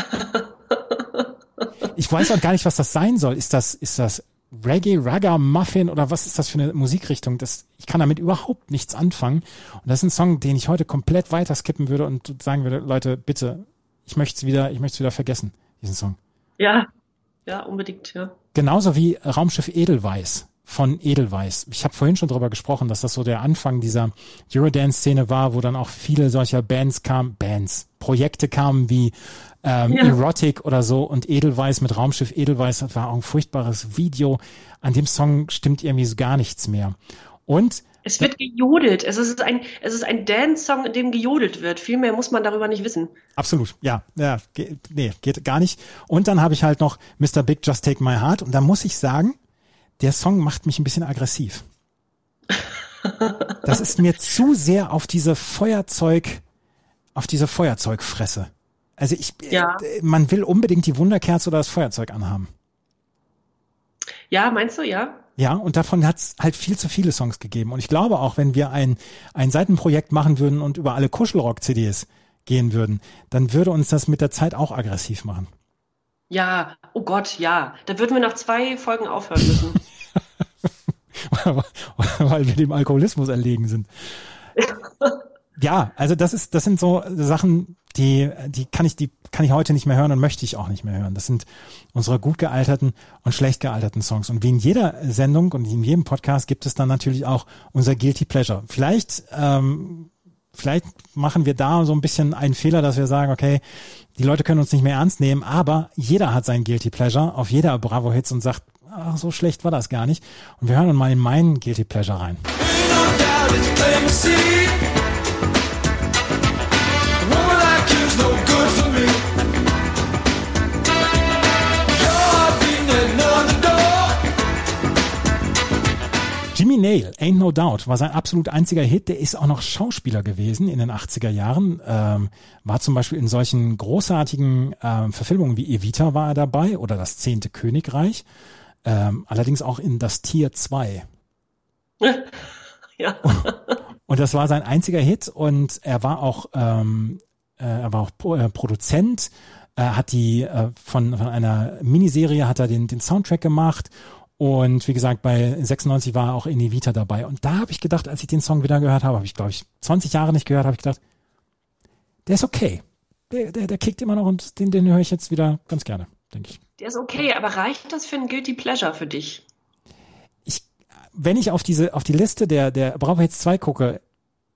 ich weiß auch gar nicht, was das sein soll. Ist das, ist das Reggae, Ragga, Muffin oder was ist das für eine Musikrichtung? Das, ich kann damit überhaupt nichts anfangen. Und das ist ein Song, den ich heute komplett weiter skippen würde und sagen würde, Leute, bitte, ich möchte es wieder, ich möchte es wieder vergessen, diesen Song. Ja, ja, unbedingt, ja. Genauso wie Raumschiff Edelweiß von Edelweiß. Ich habe vorhin schon darüber gesprochen, dass das so der Anfang dieser Eurodance-Szene war, wo dann auch viele solcher Bands kamen, Bands, Projekte kamen wie ähm, ja. Erotic oder so und Edelweiß mit Raumschiff Edelweiß, das war auch ein furchtbares Video. An dem Song stimmt irgendwie so gar nichts mehr. Und es wird gejodelt. Es ist ein, es ist ein Dance-Song, in dem gejodelt wird. Viel mehr muss man darüber nicht wissen. Absolut, ja. ja geht, nee, geht gar nicht. Und dann habe ich halt noch Mr. Big Just Take My Heart. Und da muss ich sagen, der Song macht mich ein bisschen aggressiv. Das ist mir zu sehr auf diese Feuerzeug, auf diese Feuerzeugfresse. Also ich, ja. man will unbedingt die Wunderkerze oder das Feuerzeug anhaben. Ja, meinst du, ja? Ja, und davon hat es halt viel zu viele Songs gegeben. Und ich glaube auch, wenn wir ein, ein Seitenprojekt machen würden und über alle Kuschelrock-CDs gehen würden, dann würde uns das mit der Zeit auch aggressiv machen. Ja, oh Gott, ja. Da würden wir nach zwei Folgen aufhören müssen. Weil wir dem Alkoholismus erlegen sind. ja, also das ist, das sind so Sachen, die, die kann ich, die kann ich heute nicht mehr hören und möchte ich auch nicht mehr hören. Das sind unsere gut gealterten und schlecht gealterten Songs. Und wie in jeder Sendung und in jedem Podcast gibt es dann natürlich auch unser Guilty Pleasure. Vielleicht, ähm, vielleicht machen wir da so ein bisschen einen Fehler, dass wir sagen, okay, die Leute können uns nicht mehr ernst nehmen, aber jeder hat sein Guilty Pleasure auf jeder Bravo Hits und sagt, ach, so schlecht war das gar nicht. Und wir hören mal in meinen Guilty Pleasure rein. Nail, Ain't No Doubt, war sein absolut einziger Hit. Der ist auch noch Schauspieler gewesen in den 80er Jahren. Ähm, war zum Beispiel in solchen großartigen ähm, Verfilmungen wie Evita war er dabei oder Das Zehnte Königreich. Ähm, allerdings auch in Das Tier 2. ja. Und das war sein einziger Hit und er war auch, ähm, äh, er war auch Pro äh, Produzent, er hat die äh, von, von einer Miniserie hat er den, den Soundtrack gemacht und wie gesagt, bei 96 war auch in Evita dabei. Und da habe ich gedacht, als ich den Song wieder gehört habe, habe ich, glaube ich, 20 Jahre nicht gehört, habe ich gedacht, der ist okay. Der, der, der kickt immer noch und den, den höre ich jetzt wieder ganz gerne, denke ich. Der ist okay, aber reicht das für ein Guilty Pleasure für dich? Ich, wenn ich auf diese, auf die Liste der, der Bravo Hits 2 gucke,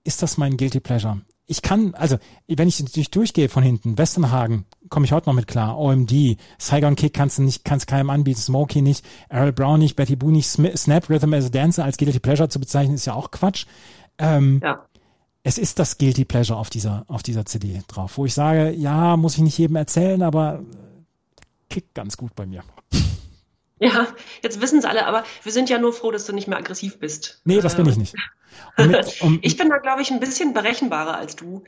ist das mein Guilty Pleasure. Ich kann, also, wenn ich natürlich durchgehe von hinten, Westernhagen, komme ich heute noch mit klar, OMD, Saigon Kick kannst du nicht, kannst keinem anbieten, Smokey nicht, Errol Brown nicht, Betty Boo nicht, Snap Rhythm as a Dancer als Guilty Pleasure zu bezeichnen, ist ja auch Quatsch. Ähm, ja. Es ist das Guilty Pleasure auf dieser, auf dieser CD drauf, wo ich sage, ja, muss ich nicht jedem erzählen, aber kickt ganz gut bei mir. Ja, jetzt wissen es alle, aber wir sind ja nur froh, dass du nicht mehr aggressiv bist. Nee, das bin ich nicht. Mit, um, ich bin da, glaube ich, ein bisschen berechenbarer als du.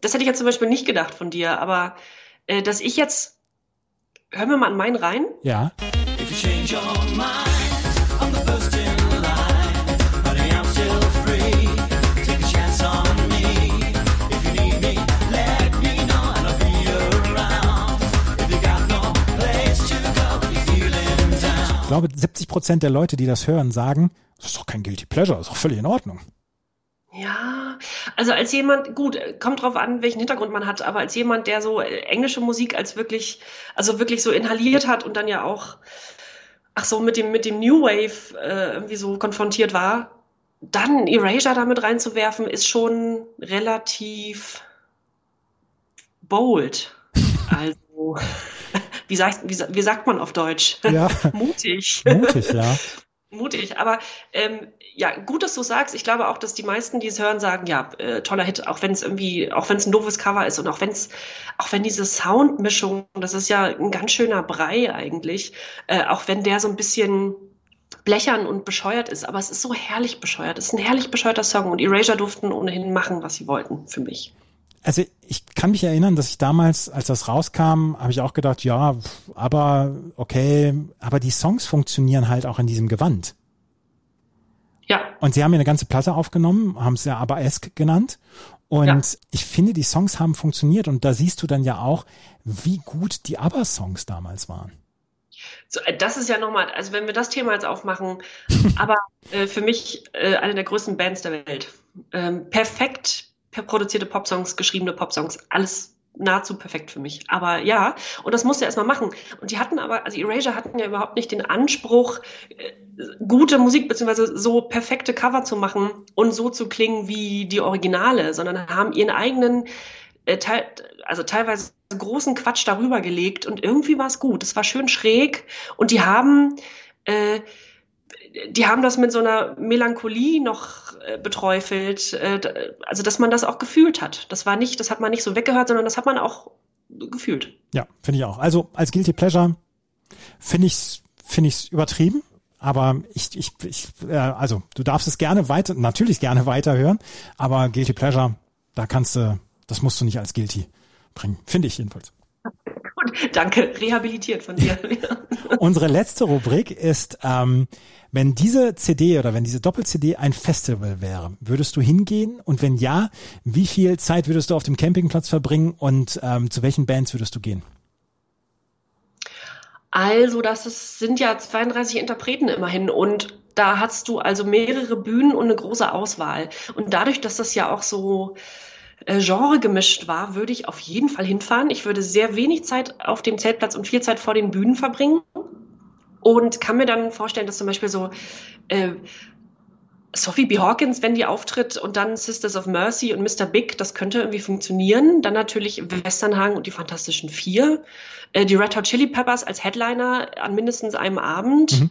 Das hätte ich jetzt zum Beispiel nicht gedacht von dir, aber äh, dass ich jetzt. Hören wir mal an meinen rein? Ja. If you change your mind. Glaube, 70 Prozent der Leute, die das hören, sagen, das ist doch kein Guilty Pleasure, das ist doch völlig in Ordnung. Ja, also als jemand, gut, kommt drauf an, welchen Hintergrund man hat, aber als jemand, der so äh, englische Musik als wirklich, also wirklich so inhaliert hat und dann ja auch, ach so, mit dem, mit dem New Wave äh, irgendwie so konfrontiert war, dann Erasure damit reinzuwerfen, ist schon relativ bold. Also wie sagt, wie, wie sagt man auf Deutsch? Ja. Mutig. Mutig, ja. Mutig, aber ähm, ja, gut, dass du sagst. Ich glaube auch, dass die meisten, die es hören, sagen, ja, äh, toller Hit, auch wenn es irgendwie, auch wenn es ein doofes Cover ist und auch wenn es, auch wenn diese Soundmischung, das ist ja ein ganz schöner Brei eigentlich, äh, auch wenn der so ein bisschen blechern und bescheuert ist, aber es ist so herrlich bescheuert. Es ist ein herrlich bescheuerter Song und Erasure durften ohnehin machen, was sie wollten, für mich also ich kann mich erinnern, dass ich damals, als das rauskam, habe ich auch gedacht, ja, aber okay, aber die Songs funktionieren halt auch in diesem Gewand. Ja. Und sie haben ja eine ganze Platte aufgenommen, haben es ja aber Esk genannt. Und ja. ich finde, die Songs haben funktioniert und da siehst du dann ja auch, wie gut die ABBA-Songs damals waren. So, äh, das ist ja nochmal, also wenn wir das Thema jetzt aufmachen, aber äh, für mich äh, eine der größten Bands der Welt. Ähm, perfekt produzierte Popsongs, geschriebene Popsongs, alles nahezu perfekt für mich. Aber ja, und das musste er erstmal machen. Und die hatten aber, also Erasure hatten ja überhaupt nicht den Anspruch, äh, gute Musik beziehungsweise so perfekte Cover zu machen und so zu klingen wie die Originale, sondern haben ihren eigenen, äh, teil, also teilweise großen Quatsch darüber gelegt und irgendwie war es gut. Es war schön schräg und die haben äh, die haben das mit so einer Melancholie noch äh, beträufelt, äh, also dass man das auch gefühlt hat. Das war nicht, das hat man nicht so weggehört, sondern das hat man auch gefühlt. Ja, finde ich auch. Also als Guilty Pleasure finde ich finde ich übertrieben, aber ich ich, ich äh, also du darfst es gerne weiter natürlich gerne weiterhören, aber Guilty Pleasure, da kannst du das musst du nicht als Guilty bringen, finde ich jedenfalls. Danke, rehabilitiert von dir. Unsere letzte Rubrik ist, ähm, wenn diese CD oder wenn diese Doppel-CD ein Festival wäre, würdest du hingehen? Und wenn ja, wie viel Zeit würdest du auf dem Campingplatz verbringen und ähm, zu welchen Bands würdest du gehen? Also, das ist, sind ja 32 Interpreten immerhin und da hast du also mehrere Bühnen und eine große Auswahl. Und dadurch, dass das ja auch so äh, Genre gemischt war, würde ich auf jeden Fall hinfahren. Ich würde sehr wenig Zeit auf dem Zeltplatz und viel Zeit vor den Bühnen verbringen und kann mir dann vorstellen, dass zum Beispiel so äh, Sophie B. Hawkins, wenn die auftritt und dann Sisters of Mercy und Mr. Big, das könnte irgendwie funktionieren. Dann natürlich Westernhagen und die Fantastischen Vier. Äh, die Red Hot Chili Peppers als Headliner an mindestens einem Abend. Mhm.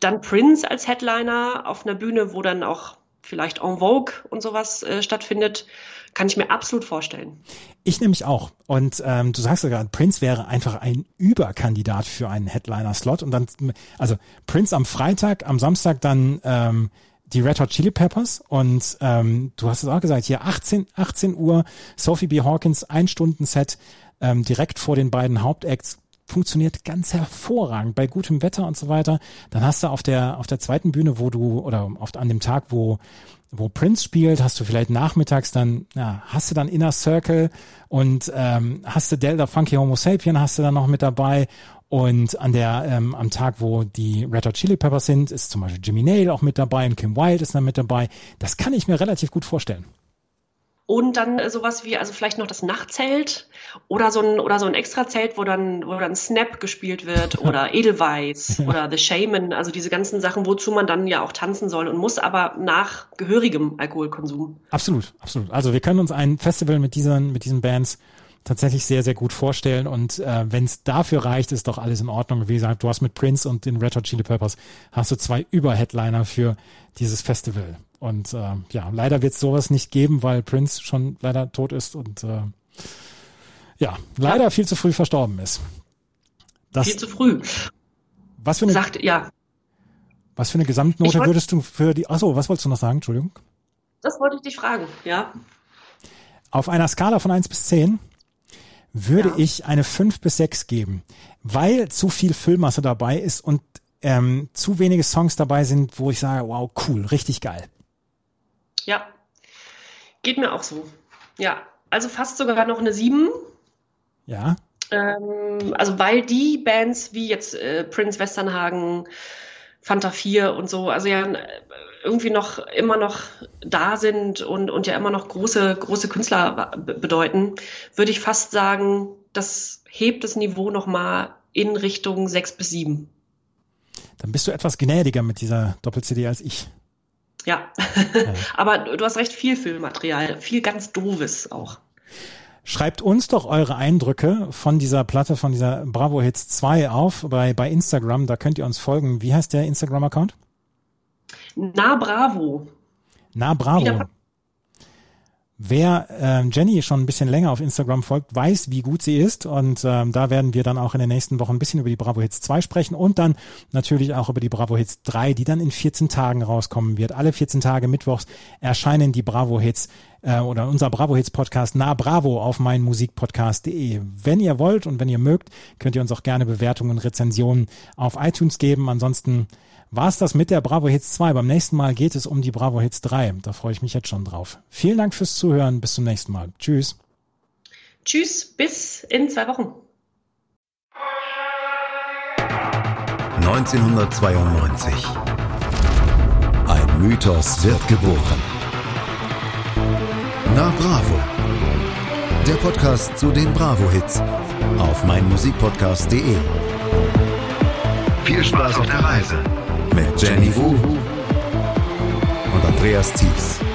Dann Prince als Headliner auf einer Bühne, wo dann auch vielleicht En Vogue und sowas äh, stattfindet. Kann ich mir absolut vorstellen. Ich nämlich auch. Und ähm, du sagst ja gerade, Prince wäre einfach ein Überkandidat für einen Headliner-Slot. Und dann, also Prince am Freitag, am Samstag dann ähm, die Red Hot Chili Peppers und ähm, du hast es auch gesagt, hier 18, 18 Uhr, Sophie B. Hawkins, ein Stunden Set ähm, direkt vor den beiden Hauptacts funktioniert ganz hervorragend bei gutem Wetter und so weiter. Dann hast du auf der auf der zweiten Bühne, wo du oder oft an dem Tag, wo wo Prince spielt, hast du vielleicht nachmittags dann, ja, hast du dann Inner Circle und ähm, hast du Delta Funky Homo Sapien hast du dann noch mit dabei und an der, ähm, am Tag, wo die Red Hot Chili Peppers sind, ist zum Beispiel Jimmy Nail auch mit dabei und Kim Wilde ist dann mit dabei. Das kann ich mir relativ gut vorstellen. Und dann äh, sowas wie, also vielleicht noch das Nachtzelt oder so ein, oder so ein Extrazelt, wo dann, wo dann Snap gespielt wird oder Edelweiss oder The Shaman, also diese ganzen Sachen, wozu man dann ja auch tanzen soll und muss, aber nach gehörigem Alkoholkonsum. Absolut, absolut. Also wir können uns ein Festival mit diesen, mit diesen Bands tatsächlich sehr, sehr gut vorstellen. Und äh, wenn es dafür reicht, ist doch alles in Ordnung. Wie gesagt, du hast mit Prince und den Red Hot Chili Peppers hast du zwei Überheadliner für dieses Festival. Und äh, ja, leider wird es sowas nicht geben, weil Prince schon leider tot ist und äh, ja, leider ja. viel zu früh verstorben ist. Das, viel zu früh. Was für eine, Sagt, ja. Was für eine Gesamtnote wollt, würdest du für die, achso, was wolltest du noch sagen? Entschuldigung. Das wollte ich dich fragen, ja. Auf einer Skala von eins bis zehn würde ja. ich eine fünf bis sechs geben, weil zu viel Füllmasse dabei ist und ähm, zu wenige Songs dabei sind, wo ich sage, wow, cool, richtig geil. Ja, geht mir auch so. Ja, also fast sogar noch eine sieben. Ja. Ähm, also weil die Bands wie jetzt äh, Prince Westernhagen, Fanta 4 und so, also ja irgendwie noch immer noch da sind und, und ja immer noch große, große Künstler bedeuten, würde ich fast sagen, das hebt das Niveau nochmal in Richtung sechs bis sieben. Dann bist du etwas gnädiger mit dieser Doppel-CD als ich. Ja, ja. aber du hast recht viel Filmmaterial, viel ganz doofes auch. Schreibt uns doch eure Eindrücke von dieser Platte, von dieser Bravo Hits 2 auf bei, bei Instagram. Da könnt ihr uns folgen. Wie heißt der Instagram-Account? Na Bravo. Na Bravo. Wer äh, Jenny schon ein bisschen länger auf Instagram folgt, weiß, wie gut sie ist. Und ähm, da werden wir dann auch in den nächsten Wochen ein bisschen über die Bravo Hits 2 sprechen und dann natürlich auch über die Bravo Hits 3, die dann in 14 Tagen rauskommen wird. Alle 14 Tage mittwochs erscheinen die Bravo Hits äh, oder unser Bravo Hits Podcast Na Bravo auf meinmusikpodcast.de. Wenn ihr wollt und wenn ihr mögt, könnt ihr uns auch gerne Bewertungen und Rezensionen auf iTunes geben. Ansonsten war es das mit der Bravo Hits 2. Beim nächsten Mal geht es um die Bravo Hits 3. Da freue ich mich jetzt schon drauf. Vielen Dank fürs Zuhören. Bis zum nächsten Mal. Tschüss. Tschüss, bis in zwei Wochen. 1992. Ein Mythos wird geboren. Na Bravo. Der Podcast zu den Bravo-Hits auf meinmusikpodcast.de. Viel Spaß auf der Reise mit Jenny Wu und Andreas Thies.